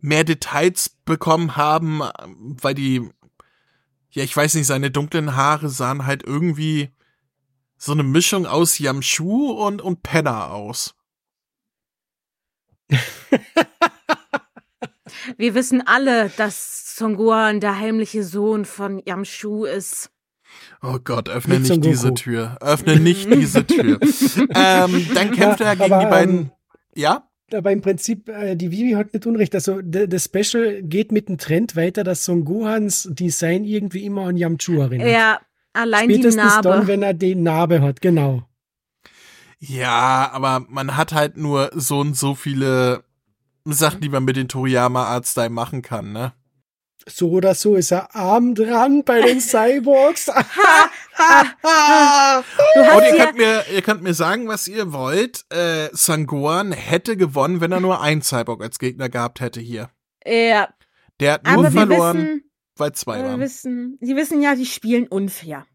mehr Details bekommen haben, weil die ja, ich weiß nicht, seine dunklen Haare sahen halt irgendwie so eine Mischung aus Yamshu und und Penna aus. Wir wissen alle, dass Son Gohan der heimliche Sohn von Yamshu ist. Oh Gott, öffne Nicht nicht diese. Tür. Öffne nicht diese Tür. ähm, dann kämpft er gegen Aber, die beiden. ähm, ja? Aber im Prinzip, äh, die Vivi hat nicht unrecht. Also das Special geht mit dem Trend weiter, dass Son Gohans Design irgendwie immer an Yamchu erinnert. Ja, allein die Spätestens Narbe. dann, wenn er die Narbe hat, genau. Ja, aber man hat halt nur so und so viele Sachen, die man mit den Toriyama Art Style machen kann, ne? So oder so ist er arm dran bei den Cyborgs. Du Und hast ihr ja, könnt mir, ihr könnt mir sagen, was ihr wollt. Äh, Sangohan hätte gewonnen, wenn er nur einen Cyborg als Gegner gehabt hätte hier. ja, Der hat nur aber verloren, wissen, weil zwei waren. wissen, sie wissen ja, die spielen unfair.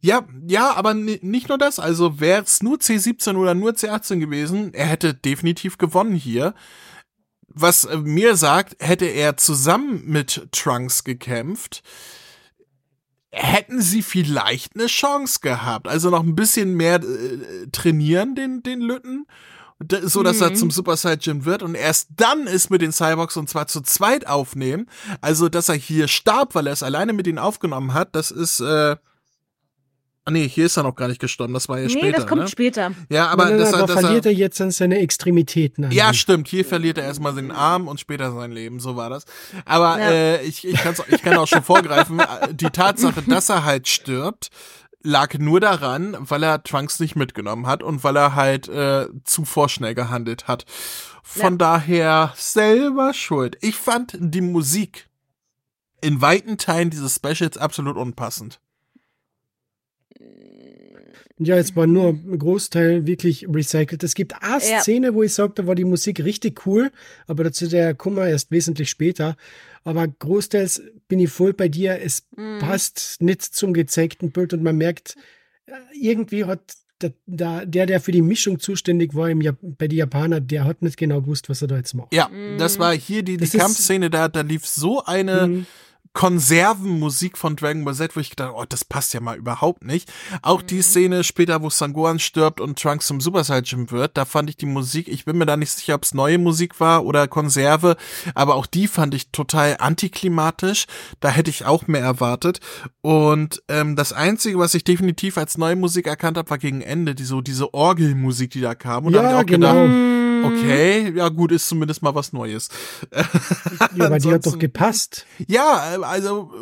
Ja, ja, aber ni- nicht nur das. Also wäre es nur C17 oder nur C18 gewesen, er hätte definitiv gewonnen hier. Was äh, mir sagt, hätte er zusammen mit Trunks gekämpft, hätten sie vielleicht eine Chance gehabt. Also noch ein bisschen mehr äh, trainieren, den, den Lütten. So dass mhm. er zum Super Saiyan wird und erst dann ist mit den Cyborgs und zwar zu zweit aufnehmen. Also, dass er hier starb, weil er es alleine mit ihnen aufgenommen hat, das ist, äh, Ah nee, hier ist er noch gar nicht gestorben, das war ja nee, später. Nee, das kommt ne? später. Ja, aber, nein, nein, das, aber das, verliert er jetzt dann seine Extremitäten. Ja, stimmt. Hier verliert er erstmal seinen Arm und später sein Leben, so war das. Aber ja. äh, ich, ich, kann's, ich kann auch schon vorgreifen, die Tatsache, dass er halt stirbt, lag nur daran, weil er Trunks nicht mitgenommen hat und weil er halt äh, zu vorschnell gehandelt hat. Von ja. daher selber schuld. Ich fand die Musik in weiten Teilen dieses Specials absolut unpassend. Ja, es war nur ein Großteil wirklich recycelt. Es gibt eine Szene, ja. wo ich sage, da war die Musik richtig cool, aber dazu der Kummer erst wesentlich später. Aber großteils bin ich voll bei dir. Es mhm. passt nicht zum gezeigten Bild und man merkt, äh, irgendwie hat der, der, der für die Mischung zuständig war im Jap bei den Japanern, der hat nicht genau gewusst, was er da jetzt macht. Ja, mhm. das war hier die, die Kampfszene, da, da lief so eine mhm. Konservenmusik von Dragon Ball Z, wo ich gedacht, oh, das passt ja mal überhaupt nicht. Auch mhm. die Szene später, wo Sangohan stirbt und Trunks zum Super Saiyan wird, da fand ich die Musik, ich bin mir da nicht sicher, ob es neue Musik war oder Konserve, aber auch die fand ich total antiklimatisch. Da hätte ich auch mehr erwartet. Und ähm, das Einzige, was ich definitiv als neue Musik erkannt habe, war gegen Ende, die so diese Orgelmusik, die da kam. Und ja, da habe ich auch genau. gedacht, Okay, ja gut, ist zumindest mal was Neues. Ja, aber die hat doch gepasst. Ja, also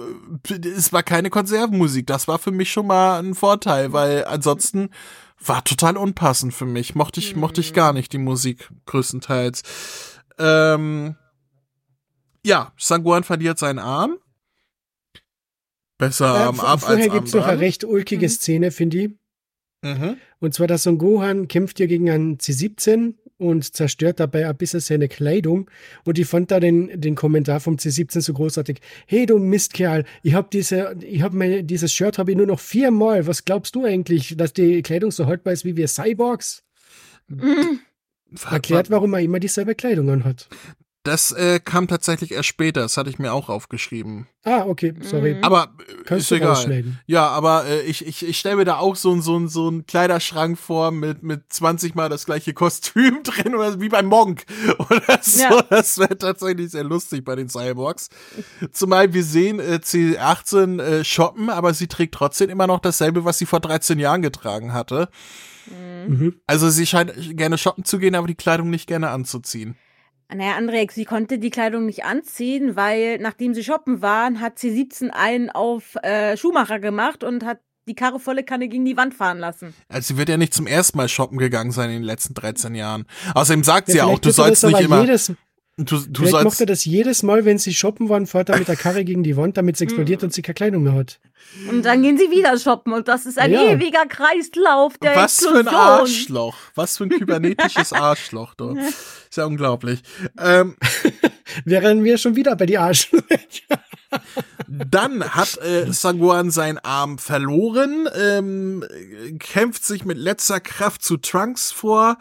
äh, es war keine Konservenmusik. Das war für mich schon mal ein Vorteil, weil ansonsten war total unpassend für mich. Mochte ich, mochte ich gar nicht die Musik größtenteils. Ähm, ja, Sanguan verliert seinen Arm. Besser äh, am Ab Vorher gibt es noch eine recht ulkige mhm. Szene, finde ich. Mhm. Und zwar, dass Son Gohan kämpft hier gegen einen C17 und zerstört dabei ein bisschen seine Kleidung. Und ich fand da den, den Kommentar vom C17 so großartig. Hey, du Mistkerl, ich habe diese, ich habe meine, dieses Shirt habe ich nur noch viermal. Was glaubst du eigentlich, dass die Kleidung so haltbar ist wie wir Cyborgs? Mhm. Erklärt, warum er immer dieselbe Kleidung anhat. Das äh, kam tatsächlich erst später, das hatte ich mir auch aufgeschrieben. Ah, okay, sorry. Mhm. Aber äh, Kannst ist egal. Ja, aber äh, ich, ich, ich stelle mir da auch so, so, so einen Kleiderschrank vor mit, mit 20 Mal das gleiche Kostüm drin oder wie beim Monk oder so. Ja. Das wäre tatsächlich sehr lustig bei den Cyborgs. Zumal wir sehen äh, C18 äh, shoppen, aber sie trägt trotzdem immer noch dasselbe, was sie vor 13 Jahren getragen hatte. Mhm. Also sie scheint gerne shoppen zu gehen, aber die Kleidung nicht gerne anzuziehen. Naja, André, sie konnte die Kleidung nicht anziehen, weil nachdem sie shoppen waren, hat sie 17 einen auf äh, Schuhmacher gemacht und hat die Karre volle Kanne gegen die Wand fahren lassen. Also sie wird ja nicht zum ersten Mal shoppen gegangen sein in den letzten 13 Jahren. Außerdem sagt ja, sie ja auch, du sollst nicht immer. Jedes, Du, du Vielleicht er das jedes Mal, wenn sie shoppen waren, fährt er mit der Karre gegen die Wand, damit es explodiert mhm. und sie keine Kleidung mehr hat. Und dann gehen sie wieder shoppen und das ist ein ja. ewiger Kreislauf der Was Explosion. für ein Arschloch. Was für ein kybernetisches Arschloch. Du. Ist ja unglaublich. Ähm, Wären wir schon wieder bei die Arschlöcher. Dann hat äh, Sanguan seinen Arm verloren, ähm, kämpft sich mit letzter Kraft zu Trunks vor,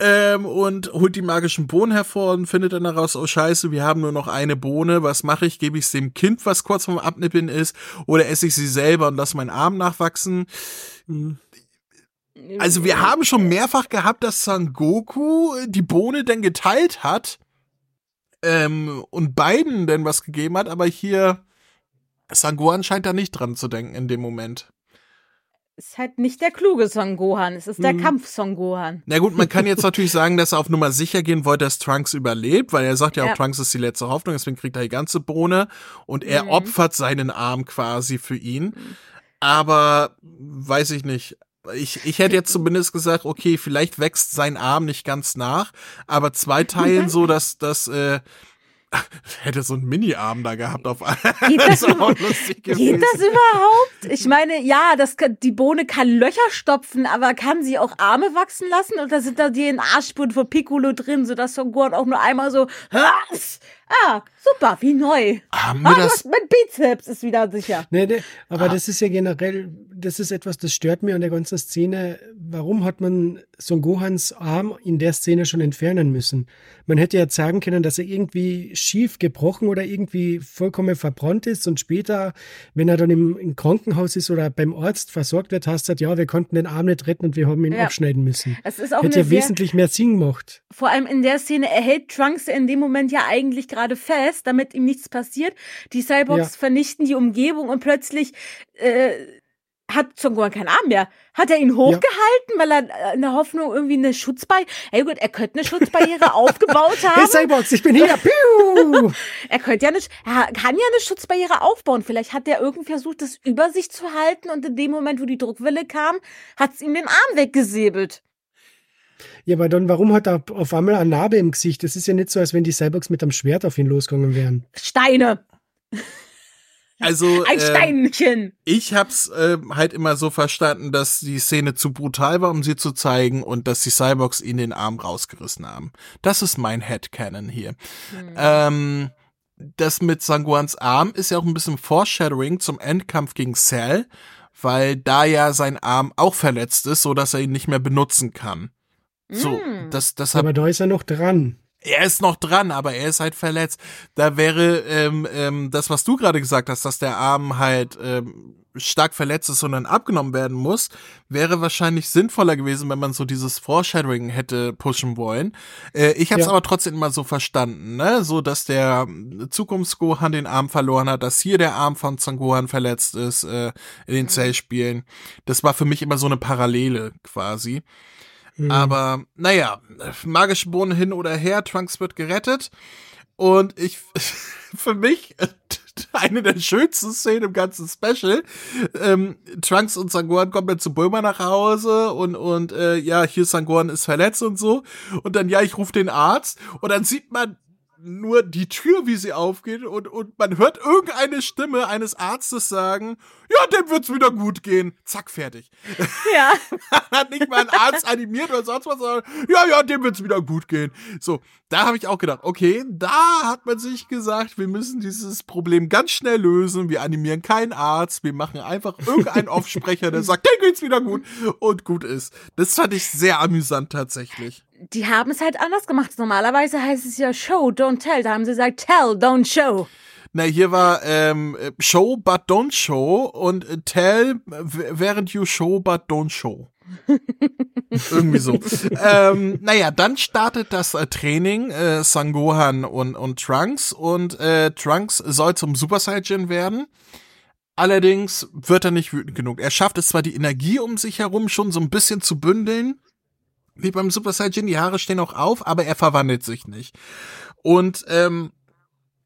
ähm, und holt die magischen Bohnen hervor und findet dann daraus, oh scheiße, wir haben nur noch eine Bohne, was mache ich? Gebe ich es dem Kind, was kurz vorm Abnippeln ist, oder esse ich sie selber und lasse meinen Arm nachwachsen? Also wir haben schon mehrfach gehabt, dass Son Goku die Bohne denn geteilt hat ähm, und beiden denn was gegeben hat, aber hier Sanguan scheint da nicht dran zu denken in dem Moment ist halt nicht der kluge Son Gohan, es ist der mhm. Kampf Son Gohan. Na gut, man kann jetzt natürlich sagen, dass er auf Nummer sicher gehen wollte, dass Trunks überlebt, weil er sagt ja auch, ja. Trunks ist die letzte Hoffnung, deswegen kriegt er die ganze Bohne und er mhm. opfert seinen Arm quasi für ihn. Mhm. Aber weiß ich nicht. Ich, ich hätte jetzt zumindest gesagt, okay, vielleicht wächst sein Arm nicht ganz nach, aber zwei Teilen so, dass, dass äh, hätte so einen Mini-Arm da gehabt auf Geht das, das geht das überhaupt? Ich meine, ja, das kann, die Bohne kann Löcher stopfen, aber kann sie auch Arme wachsen lassen? Oder sind da die in Arschspuren von Piccolo drin, sodass Son Gohan auch nur einmal so Ah, super, wie neu. Ah, das, mein Bizeps ist wieder sicher. Nee, nee, aber Ah. das ist ja generell, das ist etwas, das stört mir an der ganzen Szene. Warum hat man Son Gohans Arm in der Szene schon entfernen müssen? Man hätte ja sagen können, dass er irgendwie schief gebrochen oder irgendwie vollkommen verbrannt ist und später, wenn er dann im, im Krankenhaus ist oder beim Arzt versorgt wird, hast du gesagt, ja, wir konnten den Arm nicht retten und wir haben ihn Ja. abschneiden müssen. Es ist auch Hätte ja wesentlich mehr Sinn gemacht. vor allem in der Szene, er hält Trunks in dem Moment ja eigentlich gerade fest, damit ihm nichts passiert. Die Cyborgs Ja. vernichten die Umgebung und plötzlich äh, hat Son Gohan keinen Arm mehr. Hat er ihn hochgehalten, weil er äh, in der Hoffnung irgendwie eine Schutzbarriere, hey gut, er könnte eine Schutzbarriere aufgebaut Hey haben. Cyborgs, ich bin hier! Er könnte ja nicht, er kann ja eine Schutzbarriere aufbauen. Vielleicht hat er irgendwie versucht, das über sich zu halten und in dem Moment, wo die Druckwelle kam, hat es ihm den Arm weggesäbelt. Ja, aber dann, warum hat er auf einmal eine Narbe im Gesicht? Das ist ja nicht so, als wenn die Cyborgs mit einem Schwert auf ihn losgegangen wären. Steine, also, ein ähm, Steinchen. ich hab's ähm, halt immer so verstanden, dass die Szene zu brutal war, um sie zu zeigen und dass die Cyborgs ihn den Arm rausgerissen haben. Das ist mein Headcanon hier. Ähm, das mit Sanguans Arm ist ja auch ein bisschen Foreshadowing zum Endkampf gegen Cell, weil da ja sein Arm auch verletzt ist, so dass er ihn nicht mehr benutzen kann. So, Mm. das, deshalb Aber da ist er noch dran. er ist noch dran, aber er ist halt verletzt. Da wäre ähm, ähm, das, was du gerade gesagt hast, dass der Arm halt ähm, stark verletzt ist und dann abgenommen werden muss, wäre wahrscheinlich sinnvoller gewesen, wenn man so dieses Foreshadowing hätte pushen wollen. Äh, ich habe es Ja. aber trotzdem immer so verstanden, ne, so dass der Zukunfts-Gohan den Arm verloren hat, dass hier der Arm von Zangohan verletzt ist äh, in den Zellspielen. Das war für mich immer so eine Parallele quasi. Hm. Aber naja, magische Bohnen hin oder her, Trunks wird gerettet. Und ich, für mich, eine der schönsten Szenen im ganzen Special. Ähm, Trunks und Sangohan kommen dann zu Bulma nach Hause und, und äh, ja, hier Sangohan ist verletzt und so. Und dann, ja, ich rufe den Arzt und dann sieht man nur die Tür, wie sie aufgeht und, und man hört irgendeine Stimme eines Arztes sagen, ja, dem wird's wieder gut gehen. Zack, fertig Ja. hat nicht mal ein Arzt animiert oder sonst was, sondern ja, ja, dem wird's wieder gut gehen. So, da habe ich auch gedacht, okay, da hat man sich gesagt, wir müssen dieses Problem ganz schnell lösen. Wir animieren keinen Arzt, wir machen einfach irgendeinen Offsprecher, der sagt, dem geht's wieder gut und gut ist. Das fand ich sehr amüsant tatsächlich. Die haben es halt anders gemacht. Normalerweise heißt es ja Show, don't tell. Da haben sie gesagt, tell, don't show. Na, hier war ähm, Show but don't show und äh, Tell während you show but don't show. Irgendwie so. ähm, naja, dann startet das äh, Training äh, Sangohan und, und Trunks und äh, Trunks soll zum Super Saiyan werden. Allerdings wird er nicht wütend genug. Er schafft es zwar, die Energie um sich herum schon so ein bisschen zu bündeln, wie beim Super Saiyan, die Haare stehen auch auf, aber er verwandelt sich nicht. Und ähm,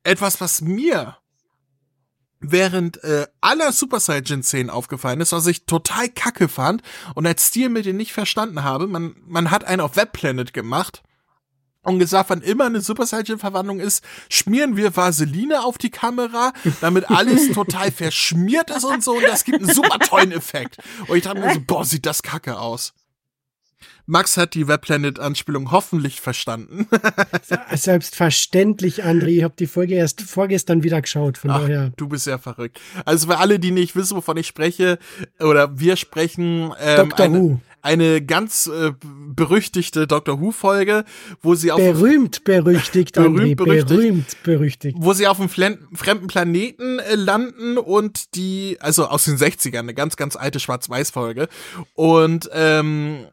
etwas, was mir während äh, aller Super Saiyan-Szenen aufgefallen ist, was ich total kacke fand und als Stilmittel nicht verstanden habe, man, man hat einen auf Webplanet gemacht und gesagt, wann immer eine Super Saiyan-Verwandlung ist, schmieren wir Vaseline auf die Kamera, damit alles total verschmiert ist und so und das gibt einen super tollen Effekt. Und ich dachte mir so, boah, sieht das kacke aus. Max hat die Webplanet-Anspielung hoffentlich verstanden. Selbstverständlich, André. Ich habe die Folge erst vorgestern wieder geschaut. Von Ach, daher. du bist ja verrückt. Also für alle, die nicht wissen, wovon ich spreche, oder wir sprechen ähm, Doctor eine, Who. eine ganz äh, berüchtigte Doctor Who-Folge, wo sie auf Berühmt berüchtigt, André. Berühmt berüchtigt. Berühmt berüchtigt. wo sie auf einem fremden Planeten äh, landen und die, also aus den 60ern, eine ganz, ganz alte Schwarz-Weiß-Folge. Und ähm,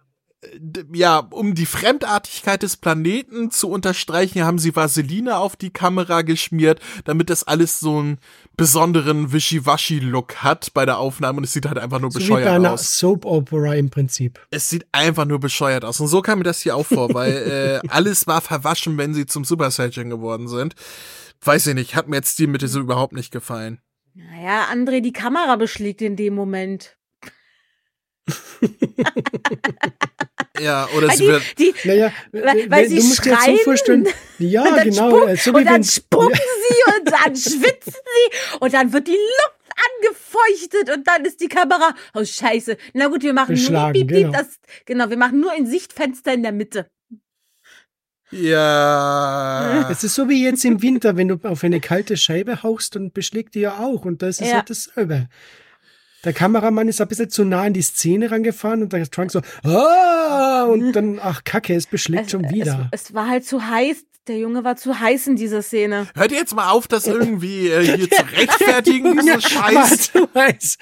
ja, um die Fremdartigkeit des Planeten zu unterstreichen, haben sie Vaseline auf die Kamera geschmiert, damit das alles so einen besonderen Wischiwaschi-Look hat bei der Aufnahme und es sieht halt einfach nur So wie bei bescheuert einer aus. Soap Opera im Prinzip. Es sieht einfach nur bescheuert aus. Und so kam mir das hier auch vor, weil äh, alles war verwaschen, wenn sie zum Super Saiyan geworden sind. Weiß ich nicht, hat mir jetzt die Mitte so überhaupt nicht gefallen. Naja, André, die Kamera beschlägt in dem Moment. Ja, oder Weil sie die, wird. die, Naja, Weil- sie so schreien. Ja, und dann, genau. spuck, äh, so und wie dann wenn- spucken sie und dann schwitzen sie und dann wird die Luft angefeuchtet und dann ist die Kamera, oh scheiße. Na gut, wir machen nur, piep, piep, genau. das, genau, wir machen nur ein Sichtfenster in der Mitte. Ja. Es ist so wie jetzt im Winter, wenn du auf eine kalte Scheibe hauchst und beschlägt die ja auch. Und das ist ja. halt dasselbe. Der Kameramann ist ein bisschen zu nah an die Szene rangefahren und der Trunk so, ah, und dann, ach Kacke, es beschlägt es, schon wieder. Es, es, war halt zu heiß. Der Junge war zu heiß in dieser Szene. Hört ihr jetzt mal auf, das irgendwie äh, hier zu rechtfertigen, diesen ja, Scheiß. War zu heiß.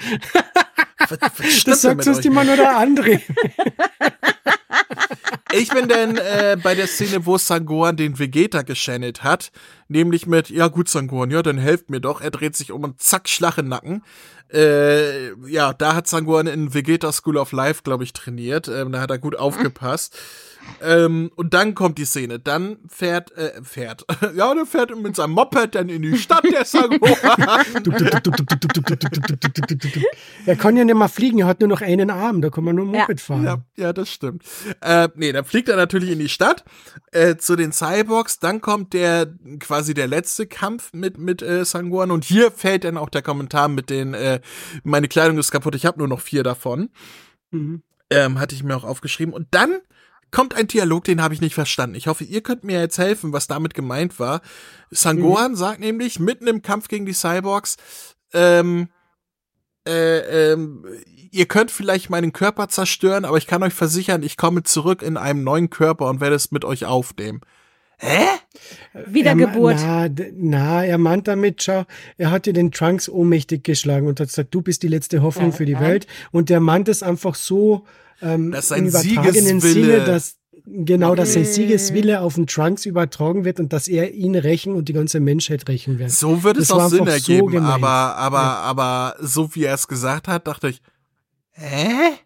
was, was das sagt sonst immer nur der André. Ich bin denn äh, bei der Szene, wo Sangoan den Vegeta geschändet hat, nämlich mit, ja gut, Sangoan, ja, dann helft mir doch. Er dreht sich um und zack, Schlag im Nacken. Äh, ja, da hat Sangoan in Vegeta School of Life, glaube ich, trainiert. Ähm, da hat er gut aufgepasst. Ähm, und dann kommt die Szene. Dann fährt, äh, fährt. ja, der fährt mit seinem Moped dann in die Stadt der Sangoan. er kann ja nicht mal fliegen, er hat nur noch einen Arm, da kann man nur Moped ja. fahren. Ja, ja, das stimmt. Äh, nee, dann fliegt er natürlich in die Stadt äh, zu den Cyborgs. Dann kommt der quasi der letzte Kampf mit mit äh, Sangoan und hier fällt dann auch der Kommentar mit den äh, meine Kleidung ist kaputt, ich habe nur noch vier davon. Mhm. Ähm, hatte ich mir auch aufgeschrieben. Und dann kommt ein Dialog, den habe ich nicht verstanden. Ich hoffe, ihr könnt mir jetzt helfen, was damit gemeint war. Sangohan mhm. sagt nämlich mitten im Kampf gegen die Cyborgs, ähm, äh, ähm, ihr könnt vielleicht meinen Körper zerstören, aber ich kann euch versichern, ich komme zurück in einem neuen Körper und werde es mit euch aufnehmen. Hä? Wiedergeburt. Er, na, na, er meint damit, schau, er hat dir den Trunks ohnmächtig geschlagen und hat gesagt, du bist die letzte Hoffnung ja, für die ja. Welt. Und der meint es einfach so, ähm, das ist ein übertragenen Sinne, dass genau, dass sein Siegeswille auf den Trunks übertragen wird und dass er ihn rächen und die ganze Menschheit rächen wird. So würde es auch Sinn ergeben, so aber, aber, ja. aber so wie er es gesagt hat, dachte ich, hä?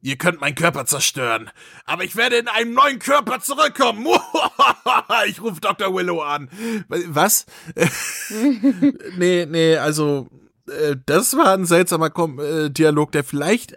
Ihr könnt meinen Körper zerstören, aber ich werde in einem neuen Körper zurückkommen. ich rufe Dr. Willow an. Was? nee, nee, also äh, das war ein seltsamer äh, Dialog, der vielleicht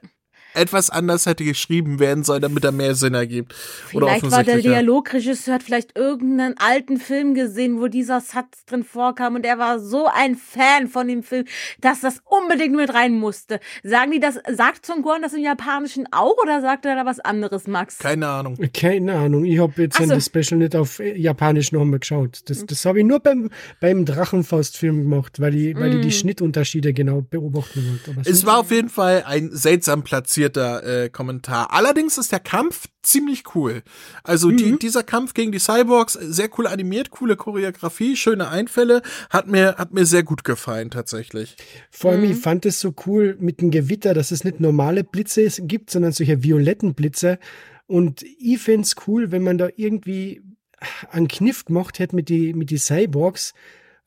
etwas anders hätte geschrieben werden sollen, damit er mehr Sinn ergibt. Vielleicht war der Dialogregisseur, hat vielleicht irgendeinen alten Film gesehen, wo dieser Satz drin vorkam und er war so ein Fan von dem Film, dass das unbedingt mit rein musste. Sagen die das, sagt Son Gohan das im Japanischen auch oder sagt er da was anderes, Max? Keine Ahnung. Keine Ahnung. Ich habe jetzt so. das Special nicht auf Japanisch nochmal geschaut. Das, das habe ich nur beim, beim Drachenfaust-Film gemacht, weil ich, weil mm. ich die Schnittunterschiede genau beobachten wollte. es war auf jeden Fall ein seltsam platziert platzierter äh, Kommentar. Allerdings ist der Kampf ziemlich cool. Also mhm. die, dieser Kampf gegen die Cyborgs, sehr cool animiert, coole Choreografie, schöne Einfälle, hat mir, hat mir sehr gut gefallen tatsächlich. Vor allem, mhm. ich fand es so cool mit dem Gewitter, dass es nicht normale Blitze gibt, sondern solche violetten Blitze. Und ich fände es cool, wenn man da irgendwie einen Kniff gemacht hätte mit die, mit die Cyborgs.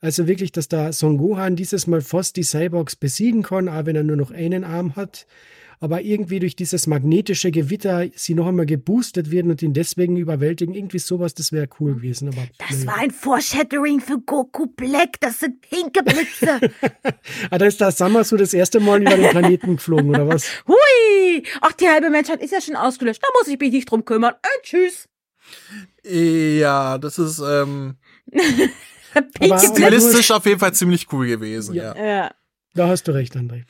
Also wirklich, dass da Son Gohan dieses Mal fast die Cyborgs besiegen kann, auch wenn er nur noch einen Arm hat aber irgendwie durch dieses magnetische Gewitter sie noch einmal geboostet werden und ihn deswegen überwältigen. Irgendwie sowas, das wäre cool gewesen. Aber, das war ein Foreshadowing für Goku Black. Das sind pinke Blitze. ah, da ist der so das erste Mal über den Planeten geflogen, oder was? Hui! Ach, die halbe Menschheit ist ja schon ausgelöscht. Da muss ich mich nicht drum kümmern. Äh, tschüss. Ja, das ist, ähm, stilistisch auf jeden Fall ziemlich cool gewesen, ja. ja. Da hast du recht, André.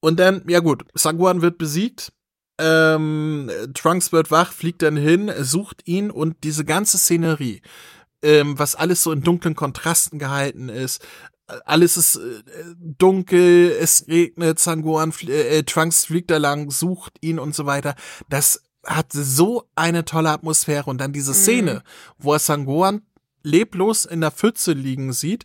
Und dann, ja gut, Sanguan wird besiegt. Ähm, Trunks wird wach, fliegt dann hin, sucht ihn und diese ganze Szenerie, ähm, was alles so in dunklen Kontrasten gehalten ist, alles ist äh, dunkel, es regnet, Sanguan, äh, Trunks fliegt da lang, sucht ihn und so weiter. Das hat so eine tolle Atmosphäre und dann diese Szene, mhm. wo er Sanguan leblos in der Pfütze liegen sieht.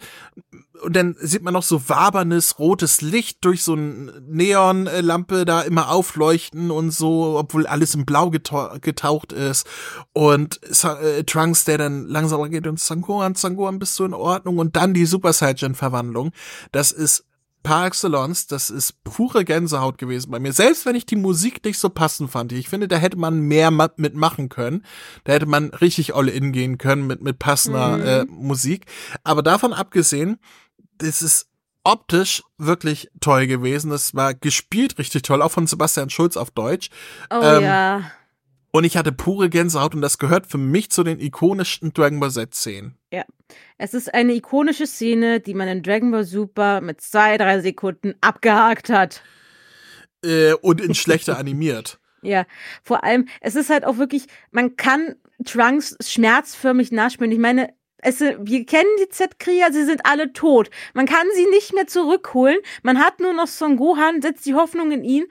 Und dann sieht man noch so wabernes rotes Licht durch so eine Neonlampe da immer aufleuchten und so, obwohl alles in Blau getaucht ist. Und äh, Trunks, der dann langsam geht und Sangohan, Sangohan bist du in Ordnung und dann die Super Saiyan Verwandlung. Das ist par excellence, das ist pure Gänsehaut gewesen bei mir. Selbst wenn ich die Musik nicht so passend fand. Ich finde, da hätte man mehr mitmachen können. Da hätte man richtig all in gehen können mit, mit passender mhm. äh, Musik. Aber davon abgesehen, das ist optisch wirklich toll gewesen. Das war gespielt richtig toll, auch von Sebastian Schulz auf Deutsch. Oh ähm, ja. Und ich hatte pure Gänsehaut und das gehört für mich zu den ikonischsten Dragon Ball Z-Szenen. Ja. Es ist eine ikonische Szene, die man in Dragon Ball Super mit zwei, drei Sekunden abgehakt hat. Äh, und in schlechter animiert. Ja, vor allem, es ist halt auch wirklich, man kann Trunks schmerzförmig nachspüren. Ich meine, es, wir kennen die Z-Krieger, sie sind alle tot. Man kann sie nicht mehr zurückholen. Man hat nur noch Son Gohan, setzt die Hoffnung in ihn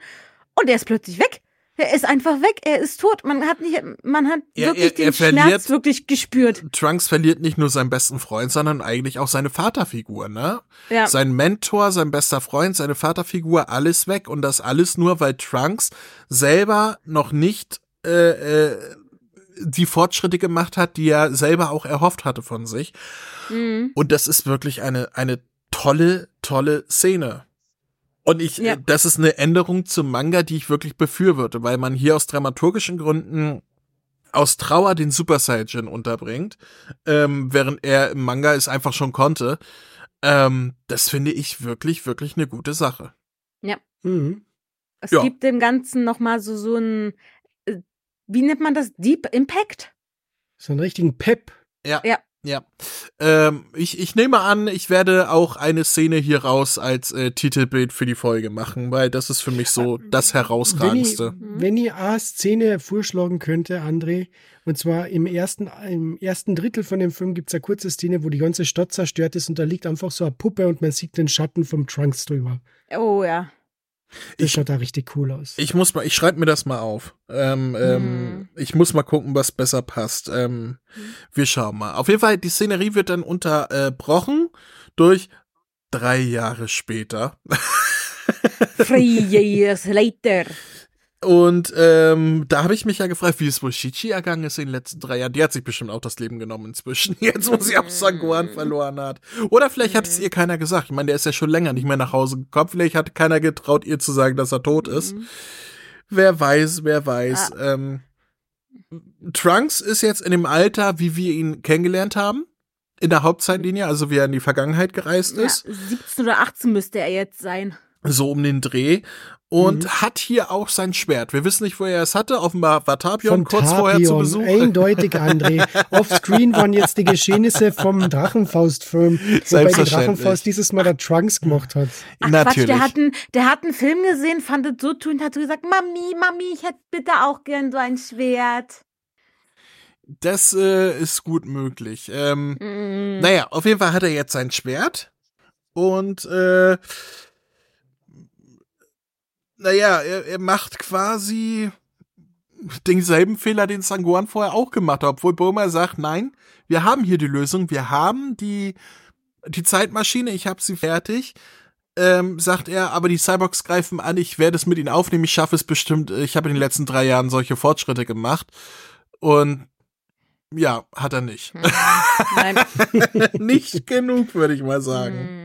und er ist plötzlich weg. Er ist einfach weg, er ist tot. Man hat nicht, man hat Er- wirklich er- den er verliert- Schmerz wirklich gespürt. Trunks verliert nicht nur seinen besten Freund, sondern eigentlich auch seine Vaterfigur, ne? Ja. Sein Mentor, sein bester Freund, seine Vaterfigur, alles weg und das alles nur, weil Trunks selber noch nicht äh, äh, die Fortschritte gemacht hat, die er selber auch erhofft hatte von sich. Mhm. Und das ist wirklich eine, eine tolle, tolle Szene. Und ich, Ja. das ist eine Änderung zum Manga, die ich wirklich befürworte, weil man hier aus dramaturgischen Gründen aus Trauer den Super Saiyan unterbringt, ähm, während er im Manga es einfach schon konnte. Ähm, das finde ich wirklich, wirklich eine gute Sache. Mhm. Es Ja. gibt dem Ganzen nochmal so, so ein, äh, wie nennt man das? Deep Impact? So einen richtigen Pep. Ja. Ja. Ja. Ähm, ich, ich nehme an, ich werde auch eine Szene hier raus als äh, Titelbild für die Folge machen, weil das ist für mich so das Wenn ich, Herausragendste. wenn ich eine Szene vorschlagen könnte, André, und zwar im ersten, im ersten Drittel von dem Film gibt es eine kurze Szene, wo die ganze Stadt zerstört ist und da liegt einfach so eine Puppe und man sieht den Schatten vom Trunks drüber. Oh ja. Das Ich- schaut da richtig cool aus. Ich muss mal, ich schreibe mir das mal auf. Ähm, ähm, Ich muss mal gucken, was besser passt. Ähm, Wir schauen mal. Auf jeden Fall, die Szenerie wird dann unterbrochen durch drei Jahre später. Three years later. Und ähm, da habe ich mich ja gefragt, wie es wohl Shichi ergangen ist in den letzten drei Jahren. Die hat sich bestimmt auch das Leben genommen inzwischen. Jetzt, wo sie auch Sanguan verloren hat. Oder vielleicht hat es ihr keiner gesagt. Ich meine, der ist ja schon länger nicht mehr nach Hause gekommen. Vielleicht hat keiner getraut, ihr zu sagen, dass er tot ist. Wer weiß, wer weiß. Ähm, Trunks ist jetzt in dem Alter, wie wir ihn kennengelernt haben. In der Hauptzeitlinie, also wie er in die Vergangenheit gereist Ja, ist. 17 oder 18 müsste er jetzt sein. So um den Dreh. Und hat hier auch sein Schwert. Wir wissen nicht, wo er es hatte. Offenbar war Tapion Von kurz vorher zu Tapion, Besuch. eindeutig, André. Offscreen waren jetzt die Geschehnisse vom Drachenfaust-Film, wobei die. Drachenfaust dieses Mal der Trunks gemacht hat. Ach Natürlich. Quatsch, der hat, einen, der hat einen Film gesehen, fand es so tun, hat so gesagt, Mami, Mami, ich hätte bitte auch gern so ein Schwert. Das äh, ist gut möglich. Ähm, Mm. Naja, auf jeden Fall hat er jetzt sein Schwert. Und äh, naja, er, er macht quasi denselben Fehler, den Sanguan vorher auch gemacht hat, obwohl Bulma sagt, nein, wir haben hier die Lösung, wir haben die, die Zeitmaschine, ich habe sie fertig. Ähm, sagt er, aber die Cyborgs greifen an, ich werde es mit ihnen aufnehmen, ich schaffe es bestimmt, ich habe in den letzten drei Jahren solche Fortschritte gemacht. Und ja, hat er nicht. Nein. nicht genug, würde ich mal sagen.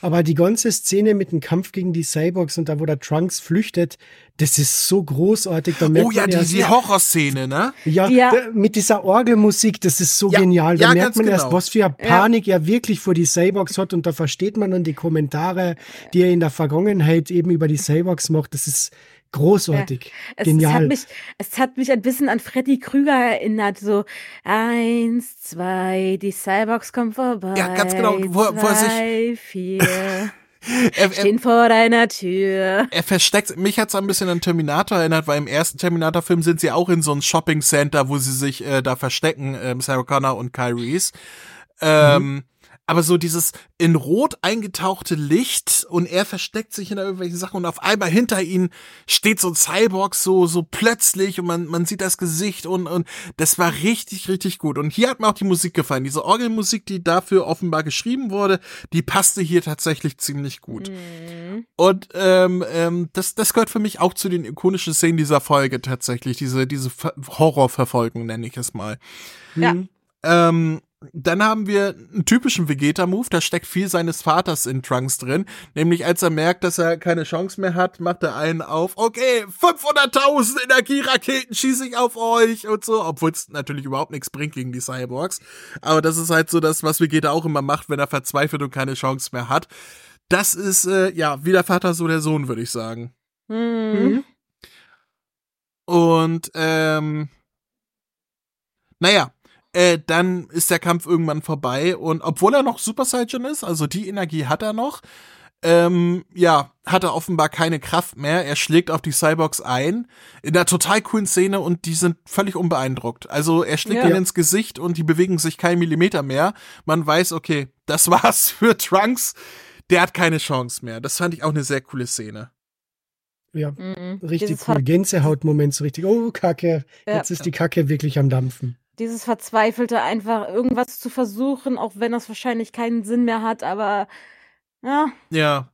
Aber die ganze Szene mit dem Kampf gegen die Cyborgs und da, wo der Trunks flüchtet, das ist so großartig. Da merkt Oh ja, man die, erst, die Horrorszene, ne? ja, Ja. da- mit dieser Orgelmusik, das ist so Ja, genial. Da ja, merkt ganz man erst, genau. was für eine Panik er wirklich vor die Cyborgs hat und da versteht man dann die Kommentare, die er in der Vergangenheit eben über die Cyborgs macht. Das ist großartig. Es, es, Genial. hat mich, es hat mich ein bisschen an Freddy Krüger erinnert. So, eins, zwei, die Cyborgs kommen vorbei. Ja, ganz genau, wo er- wo er sich- zwei, vier, Er, stehen vor deiner Tür. er versteckt, mich hat's ein bisschen an Terminator erinnert, weil im ersten Terminator-Film sind sie auch in so einem Shopping-Center, wo sie sich äh, da verstecken, ähm, Sarah Connor und Kyle Reese. Ähm, Aber so dieses in Rot eingetauchte Licht und er versteckt sich in irgendwelchen Sachen und auf einmal hinter ihm steht so ein Cyborg so, so plötzlich und man, man sieht das Gesicht und, und das war richtig, richtig gut. Und hier hat mir auch die Musik gefallen. Diese Orgelmusik, die dafür offenbar geschrieben wurde, die passte hier tatsächlich ziemlich gut. Mhm. Und ähm, ähm, das, das gehört für mich auch zu den ikonischen Szenen dieser Folge tatsächlich, diese, diese Ver Horrorverfolgung nenne ich es mal. Ja. Ähm, dann haben wir einen typischen Vegeta-Move, da steckt viel seines Vaters in Trunks drin. Nämlich als er merkt, dass er keine Chance mehr hat, macht er einen auf, okay, 500.000 Energieraketen schieße ich auf euch und so. Obwohl es natürlich überhaupt nichts bringt gegen die Cyborgs. Aber das ist halt so das, was Vegeta auch immer macht, wenn er verzweifelt und keine Chance mehr hat. Das ist, äh, ja, wie der Vater, so der Sohn, würde ich sagen. Mhm. Und, ähm, naja, äh, dann ist der Kampf irgendwann vorbei und obwohl er noch Super Saiyan ist, also die Energie hat er noch, ähm, ja, hat er offenbar keine Kraft mehr. Er schlägt auf die Cyborgs ein in einer total coolen Szene und die sind völlig unbeeindruckt. Also er schlägt ja. ihnen ins Gesicht und die bewegen sich keinen Millimeter mehr. Man weiß, okay, das war's für Trunks. Der hat keine Chance mehr. Das fand ich auch eine sehr coole Szene. Ja, mhm. richtig Dieses cool. Gänsehautmoment so richtig. Oh, Kacke. Ja. Jetzt ist die Kacke wirklich am Dampfen. Dieses Verzweifelte, einfach irgendwas zu versuchen, auch wenn das wahrscheinlich keinen Sinn mehr hat, aber ja. Ja.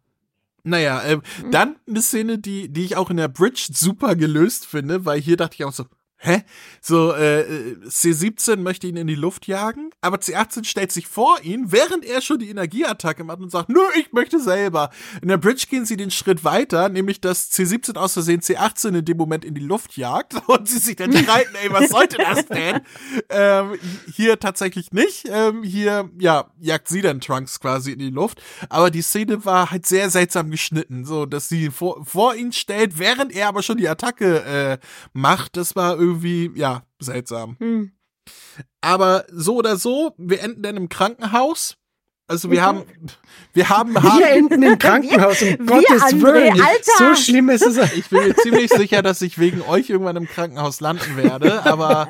Naja, äh, mhm. dann eine Szene, die, die ich auch in der Bridge super gelöst finde, weil hier dachte ich auch so, hä? So, äh, C17 möchte ihn in die Luft jagen, aber C18 stellt sich vor ihn, während er schon die Energieattacke macht und sagt, nö, ich möchte selber. In der Bridge gehen sie den Schritt weiter, nämlich dass C17 aus Versehen C18 in dem Moment in die Luft jagt und sie sich dann streiten, ey, was sollte das denn? ähm, hier tatsächlich nicht. Ähm, hier, ja, jagt sie dann Trunks quasi in die Luft, aber die Szene war halt sehr seltsam geschnitten, so, dass sie vor, vor ihn stellt, während er aber schon die Attacke äh, macht. Das war irgendwie irgendwie, ja, seltsam. Hm. Aber so oder so, wir enden dann im Krankenhaus. Also wir haben, wir haben, haben wir enden im Krankenhaus, um Gottes Willen. So schlimm ist es. Ich bin mir ziemlich sicher, dass ich wegen euch irgendwann im Krankenhaus landen werde, aber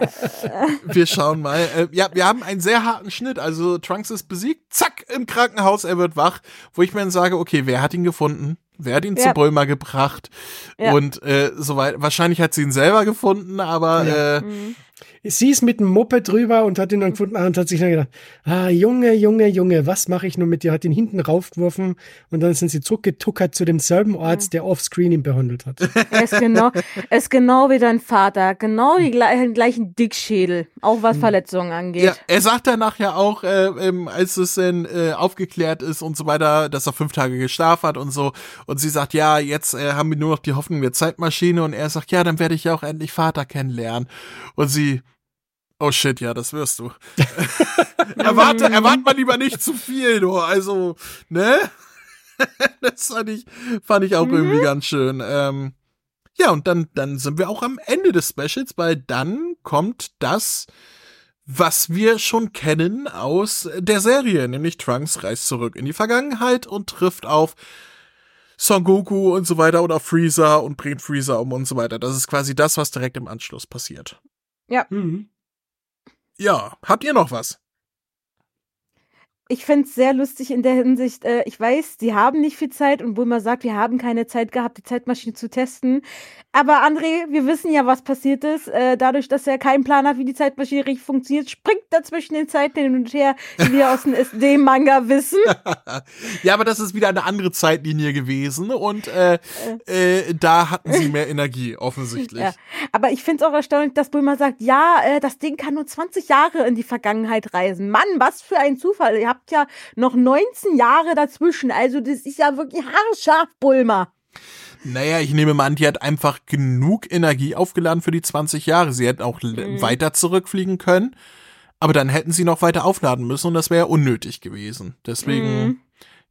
wir schauen mal. Äh, ja, wir haben einen sehr harten Schnitt. Also Trunks ist besiegt, zack, im Krankenhaus, er wird wach, wo ich mir dann sage, okay, wer hat ihn gefunden? Wer hat ihn ja. zu Bulma gebracht? Ja. Und äh, soweit, wahrscheinlich hat sie ihn selber gefunden, aber ja. äh, mhm sie ist mit dem Moped drüber und hat ihn dann gefunden und hat sich dann gedacht, ah, Junge, Junge, Junge, was mache ich nun mit dir? Hat ihn hinten raufgeworfen und dann sind sie zurückgetuckert zu demselben Arzt, der offscreen ihn behandelt hat. Er ist genau, er ist genau wie dein Vater, genau die gleichen, gleichen Dickschädel, auch was hm. Verletzungen angeht. Ja, er sagt danach ja auch, äh, ähm, als es dann äh, aufgeklärt ist und so weiter, dass er fünf Tage geschlafen hat und so und sie sagt, ja, jetzt äh, haben wir nur noch die Hoffnung wir Zeitmaschine und er sagt, ja, dann werde ich ja auch endlich Vater kennenlernen und sie Oh shit, ja, das wirst du. erwarte, erwarte mal lieber nicht zu viel, du. Also, ne? das fand ich, fand ich auch mhm. irgendwie ganz schön. Ähm, ja, und dann, dann sind wir auch am Ende des Specials, weil dann kommt das, was wir schon kennen aus der Serie, nämlich Trunks reist zurück in die Vergangenheit und trifft auf Son Goku und so weiter oder Freezer und bringt Freezer um und so weiter. Das ist quasi das, was direkt im Anschluss passiert. Ja. Mhm. Ja, habt ihr noch was? Ich fände es sehr lustig in der Hinsicht, äh, ich weiß, die haben nicht viel Zeit und Bulma sagt, wir haben keine Zeit gehabt, die Zeitmaschine zu testen. Aber André, wir wissen ja, was passiert ist. Äh, dadurch, dass er keinen Plan hat, wie die Zeitmaschine richtig funktioniert, springt er zwischen den Zeiten hin und her, wie wir aus dem SD-Manga wissen. ja, aber das ist wieder eine andere Zeitlinie gewesen und äh, äh, da hatten sie mehr Energie, offensichtlich. Ja. Aber ich finde es auch erstaunlich, dass Bulma sagt, ja, äh, das Ding kann nur 20 Jahre in die Vergangenheit reisen. Mann, was für ein Zufall. Ihr habt habt ja noch 19 Jahre dazwischen. Also das ist ja wirklich haarscharf, Bulma. Naja, ich nehme mal an, die hat einfach genug Energie aufgeladen für die 20 Jahre. Sie hätten auch mhm. weiter zurückfliegen können, aber dann hätten sie noch weiter aufladen müssen und das wäre unnötig gewesen. Deswegen, mhm.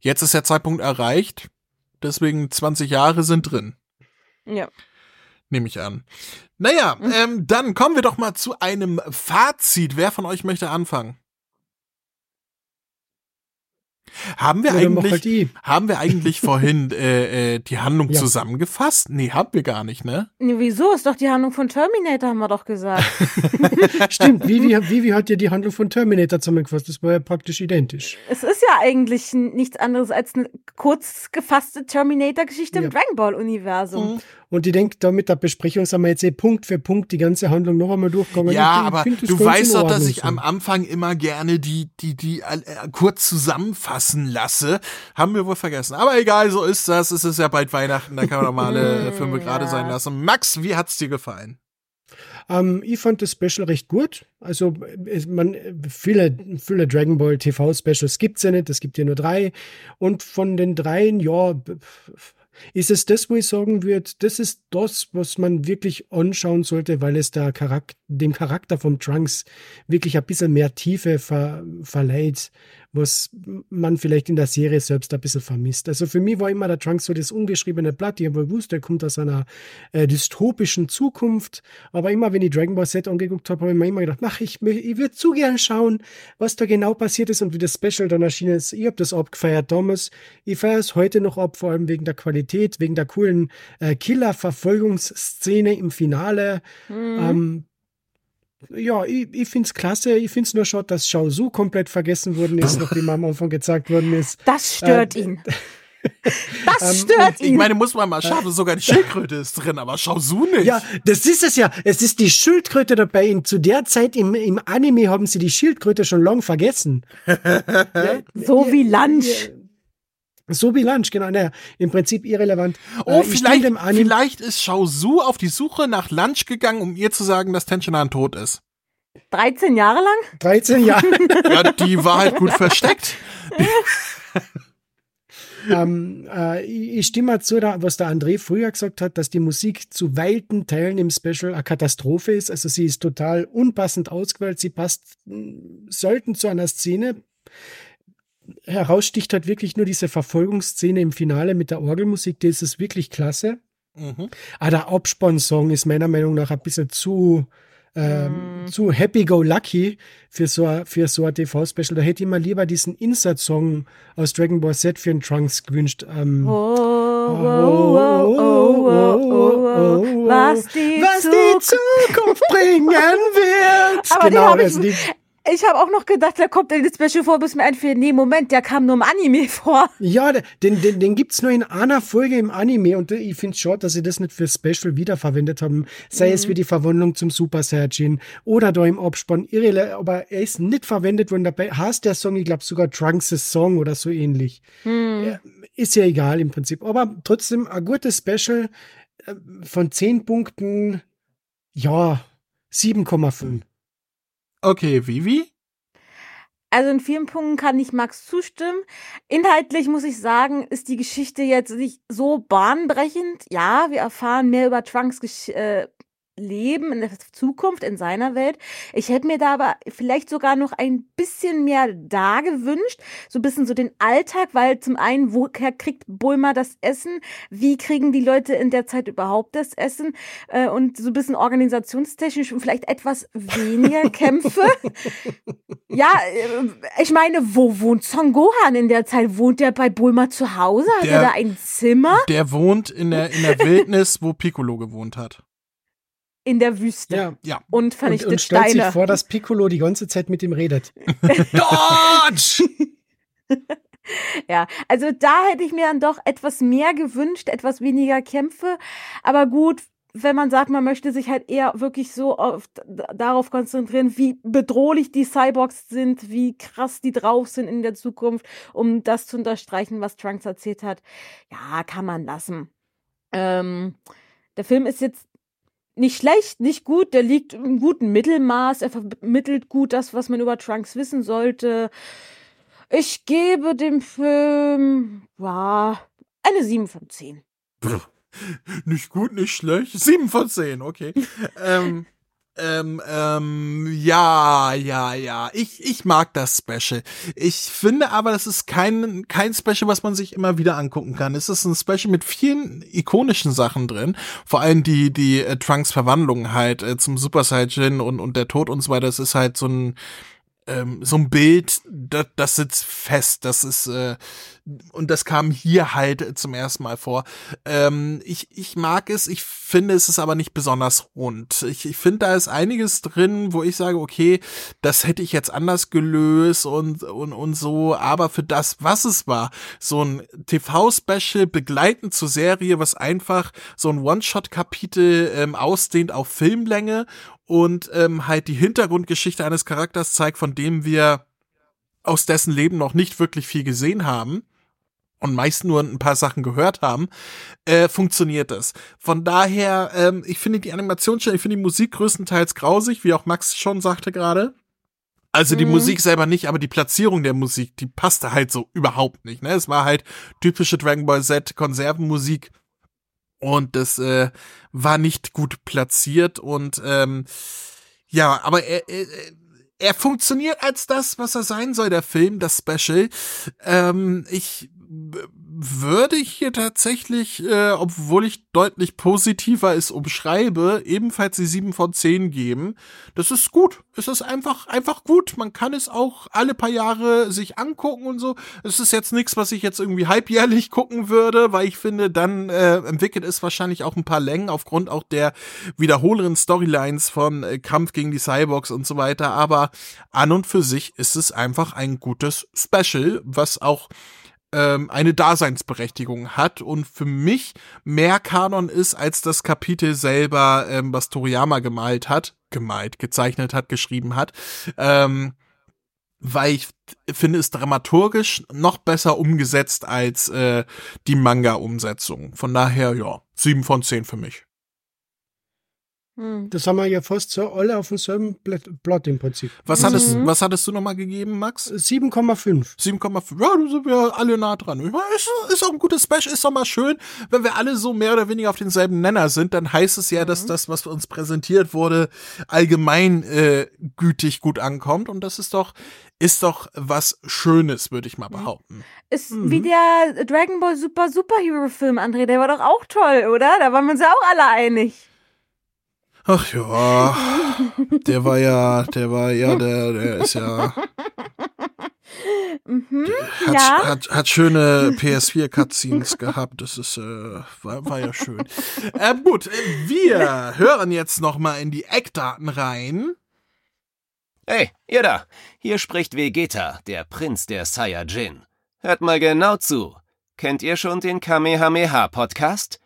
jetzt ist der Zeitpunkt erreicht, deswegen 20 Jahre sind drin. Ja. Nehme ich an. Naja, mhm. ähm, dann kommen wir doch mal zu einem Fazit. Wer von euch möchte anfangen? Haben wir, eigentlich, halt haben wir eigentlich vorhin äh, äh, die Handlung ja. zusammengefasst? Nee, haben wir gar nicht, ne? Nee, wieso? Ist doch die Handlung von Terminator, haben wir doch gesagt. Stimmt, Vivi, Vivi hat ja die Handlung von Terminator zusammengefasst. Das war ja praktisch identisch. Es ist ja eigentlich nichts anderes als eine kurz gefasste Terminator-Geschichte ja. im Dragon Ball-Universum. Mhm. Und ich denke, da mit der Besprechung sind wir jetzt eh Punkt für Punkt die ganze Handlung noch einmal durchgegangen. Ja, aber du weißt doch, dass ich so. am Anfang immer gerne die, die, die äh, kurz zusammenfassen lasse. Haben wir wohl vergessen. Aber egal, so ist das. Es ist ja bald Weihnachten, da kann man doch mal alle Filme gerade sein lassen. Max, wie hat's dir gefallen? Ähm, ich fand das Special recht gut. Also, man, viele, viele Dragon Ball TV Specials gibt's ja nicht. Es gibt ja nur drei. Und von den dreien, ja, ist es das, wo ich sagen würde, das ist das, was man wirklich anschauen sollte, weil es der Charakter, dem Charakter vom Trunks wirklich ein bisschen mehr Tiefe ver, verleiht was man vielleicht in der Serie selbst ein bisschen vermisst. Also für mich war immer der Trunks so das ungeschriebene Blatt. Ich habe gewusst, er kommt aus einer äh, dystopischen Zukunft. Aber immer, wenn ich Dragon Ball Z angeguckt habe, habe ich mir immer gedacht, mach ich, ich würde zu gern schauen, was da genau passiert ist und wie das Special dann erschienen ist. Ich habe das abgefeiert damals. Ich feiere es heute noch ab, vor allem wegen der Qualität, wegen der coolen äh, Killer-Verfolgungsszene im Finale. Mhm. Ähm, ja, ich, ich finde es klasse. Ich finde es nur schade, dass Shao Su komplett vergessen worden ist, nachdem am Anfang gezeigt worden ist. Das stört äh, ihn. Das ähm, stört ihn. Ich meine, muss man mal schauen, sogar die Schildkröte ist drin, aber Shao Su nicht. Ja, das ist es ja. Es ist die Schildkröte dabei. Und zu der Zeit im, im Anime haben sie die Schildkröte schon lang vergessen. ja, so wie Lunch. So wie Lunch, genau. Naja, im Prinzip irrelevant. Oh, äh, vielleicht, vielleicht ist Shao Su auf die Suche nach Lunch gegangen, um ihr zu sagen, dass Tenchinan tot ist. 13 Jahre lang? 13 Jahre. ja, die war halt gut versteckt. ähm, äh, ich stimme mal zu, was der André früher gesagt hat, dass die Musik zu weiten Teilen im Special eine Katastrophe ist. Also sie ist total unpassend ausgewählt. Sie passt hm, selten zu einer Szene heraussticht halt wirklich nur diese Verfolgungsszene im Finale mit der Orgelmusik, die ist es wirklich klasse. Mhm. Aber der Abspann-Song ist meiner Meinung nach ein bisschen zu, ähm, mm. zu happy-go-lucky für so, für so ein TV-Special. Da hätte ich mir lieber diesen Insert-Song aus Dragon Ball Z für den Trunks gewünscht. Ähm, oh, oh, oh, was die, was die Zukunft bringen wird. Aber genau, also die, ich habe auch noch gedacht, der kommt in Special vor, bis mir einfällt, nee, Moment, der kam nur im Anime vor. Ja, den, den, den gibt's nur in einer Folge im Anime und ich finde es schade, dass sie das nicht für Special wiederverwendet haben. Sei mhm. es wie die Verwandlung zum Super Saiyajin oder da im Abspann. Irre, aber er ist nicht verwendet worden. Dabei heißt der Song, ich glaube sogar Trunks' Song oder so ähnlich. Mhm. Ist ja egal im Prinzip. Aber trotzdem ein gutes Special äh, von 10 Punkten, ja, 7,5. Okay, Vivi? Also in vielen Punkten kann ich Max zustimmen. Inhaltlich muss ich sagen, ist die Geschichte jetzt nicht so bahnbrechend. Ja, wir erfahren mehr über Trunks äh, Leben in der Zukunft, in seiner Welt. Ich hätte mir da aber vielleicht sogar noch ein bisschen mehr da gewünscht. So ein bisschen so den Alltag, weil zum einen, woher kriegt Bulma das Essen? Wie kriegen die Leute in der Zeit überhaupt das Essen? Äh, und so ein bisschen organisationstechnisch und vielleicht etwas weniger Kämpfe. ja, äh, ich meine, wo wohnt Son Gohan in der Zeit? Wohnt der bei Bulma zu Hause? Hat der, er da ein Zimmer? Der wohnt in der, in der Wildnis, wo Piccolo gewohnt hat in der Wüste ja. ja. und vernichtet und, und stellt Steine. sich vor, dass Piccolo die ganze Zeit mit ihm redet. Dodge! ja, also da hätte ich mir dann doch etwas mehr gewünscht, etwas weniger Kämpfe. Aber gut, wenn man sagt, man möchte sich halt eher wirklich so auf, darauf konzentrieren, wie bedrohlich die Cyborgs sind, wie krass die drauf sind in der Zukunft, um das zu unterstreichen, was Trunks erzählt hat. Ja, kann man lassen. Ähm, der Film ist jetzt nicht schlecht, nicht gut, der liegt im guten Mittelmaß, er vermittelt gut das, was man über Trunks wissen sollte. Ich gebe dem Film, ja, eine 7 von 10. Nicht gut, nicht schlecht. 7 von 10, okay. ähm, ähm, ähm, ja, ja, ja. Ich, ich mag das Special. Ich finde aber, das ist kein, kein Special, was man sich immer wieder angucken kann. Es ist ein Special mit vielen ikonischen Sachen drin. Vor allem die, die äh, Trunks Verwandlung halt äh, zum Super Saiyan und, und der Tod und so weiter. Das ist halt so ein, ähm, so ein Bild, das, das sitzt fest. Das ist, äh, und das kam hier halt zum ersten Mal vor. Ähm, ich, ich mag es, ich finde, es ist aber nicht besonders rund. Ich, ich finde, da ist einiges drin, wo ich sage, okay, das hätte ich jetzt anders gelöst und, und, und so, aber für das, was es war, so ein TV-Special begleitend zur Serie, was einfach so ein One-Shot-Kapitel ähm, ausdehnt auf Filmlänge und ähm, halt die Hintergrundgeschichte eines Charakters zeigt, von dem wir aus dessen Leben noch nicht wirklich viel gesehen haben und meist nur ein paar Sachen gehört haben, äh, funktioniert das. Von daher, ähm, ich finde die Animation schon, ich finde die Musik größtenteils grausig, wie auch Max schon sagte gerade. Also die mhm. Musik selber nicht, aber die Platzierung der Musik, die passte halt so überhaupt nicht. Ne? Es war halt typische Dragon Ball Z Konservenmusik und das äh, war nicht gut platziert und ähm, ja, aber er, er, er funktioniert als das, was er sein soll, der Film, das Special. Ähm, ich würde ich hier tatsächlich, äh, obwohl ich deutlich positiver es umschreibe, ebenfalls die 7 von 10 geben. Das ist gut. Es ist einfach, einfach gut. Man kann es auch alle paar Jahre sich angucken und so. Es ist jetzt nichts, was ich jetzt irgendwie halbjährlich gucken würde, weil ich finde, dann äh, entwickelt es wahrscheinlich auch ein paar Längen aufgrund auch der wiederholenden Storylines von äh, Kampf gegen die Cyborgs und so weiter. Aber an und für sich ist es einfach ein gutes Special, was auch ähm, eine Daseinsberechtigung hat und für mich mehr Kanon ist als das Kapitel selber, ähm, was Toriyama gemalt hat, gemalt, gezeichnet hat, geschrieben hat. Ähm, weil ich finde es dramaturgisch noch besser umgesetzt als äh, die Manga-Umsetzung. Von daher, ja, sieben von zehn für mich. Hm. Das haben wir ja fast so alle auf demselben Blatt im Prinzip. Was mhm. hattest, was hattest du nochmal gegeben, Max? 7,5. 7,5. Ja, da sind wir alle nah dran. Ich meine, ist, ist auch ein gutes Special, ist doch mal schön, wenn wir alle so mehr oder weniger auf denselben Nenner sind, dann heißt es ja, dass mhm. das, was uns präsentiert wurde, allgemein äh, gütig gut ankommt. Und das ist doch, ist doch was Schönes, würde ich mal mhm. behaupten. Ist mhm. wie der Dragon Ball Super Superhero Film, André, der war doch auch toll, oder? Da waren wir uns ja auch alle einig. Ach ja, der war ja, der war ja, der, der ist ja. Mhm, hat, ja. Hat, hat schöne PS4-Cutscenes gehabt. Das ist, äh, war, war ja schön. äh, gut, wir hören jetzt noch mal in die Eckdaten rein. Hey, ihr da! Hier spricht Vegeta, der Prinz der Saiyajin. Hört mal genau zu. Kennt ihr schon den Kamehameha-Podcast?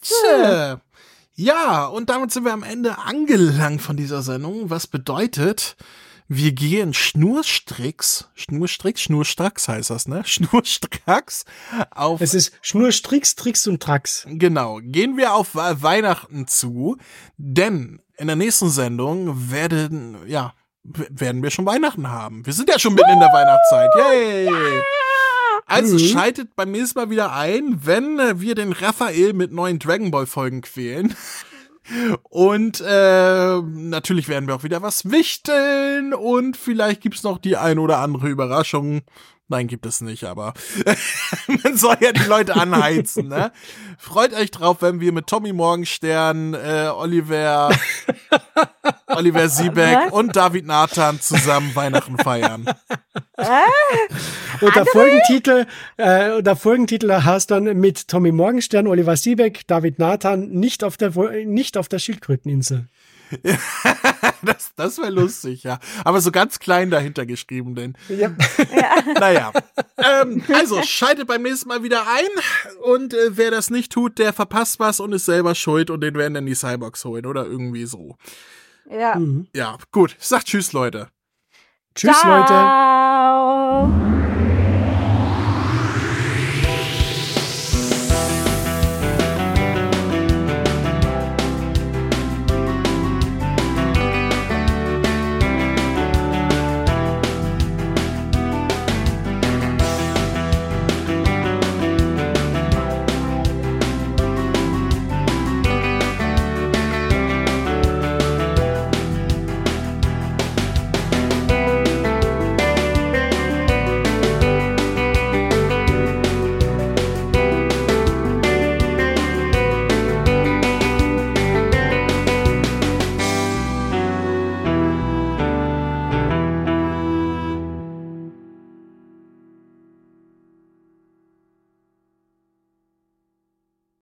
Tja. Ja, und damit sind wir am Ende angelangt von dieser Sendung, was bedeutet, wir gehen Schnurstricks, Schnurstricks, Schnurstracks heißt das, ne? Schnurstracks auf. Es ist Schnurstricks, Tricks und Tracks. Genau. Gehen wir auf Weihnachten zu, denn in der nächsten Sendung werden, ja, werden wir schon Weihnachten haben. Wir sind ja schon mitten in der Weihnachtszeit. Yay! Also mhm. schaltet beim nächsten Mal wieder ein, wenn äh, wir den Raphael mit neuen Dragon Ball Folgen quälen. Und äh, natürlich werden wir auch wieder was wichteln und vielleicht gibt's noch die ein oder andere Überraschung. Nein, gibt es nicht, aber man soll ja die Leute anheizen, ne? Freut euch drauf, wenn wir mit Tommy Morgenstern, äh, Oliver, Oliver Siebeck Was? und David Nathan zusammen Weihnachten feiern. und der Folgentitel, äh, der Folgentitel heißt dann mit Tommy Morgenstern, Oliver Siebeck, David Nathan nicht auf der nicht auf der Schildkröteninsel. das das wäre lustig, ja. Aber so ganz klein dahinter geschrieben, denn. Ja. ja. Naja. Ähm, also, schaltet beim nächsten Mal wieder ein. Und äh, wer das nicht tut, der verpasst was und ist selber schuld und den werden dann die Cyborgs holen oder irgendwie so. Ja. Mhm. Ja, gut. Sagt Tschüss, Leute. Tschüss, Ciao. Leute.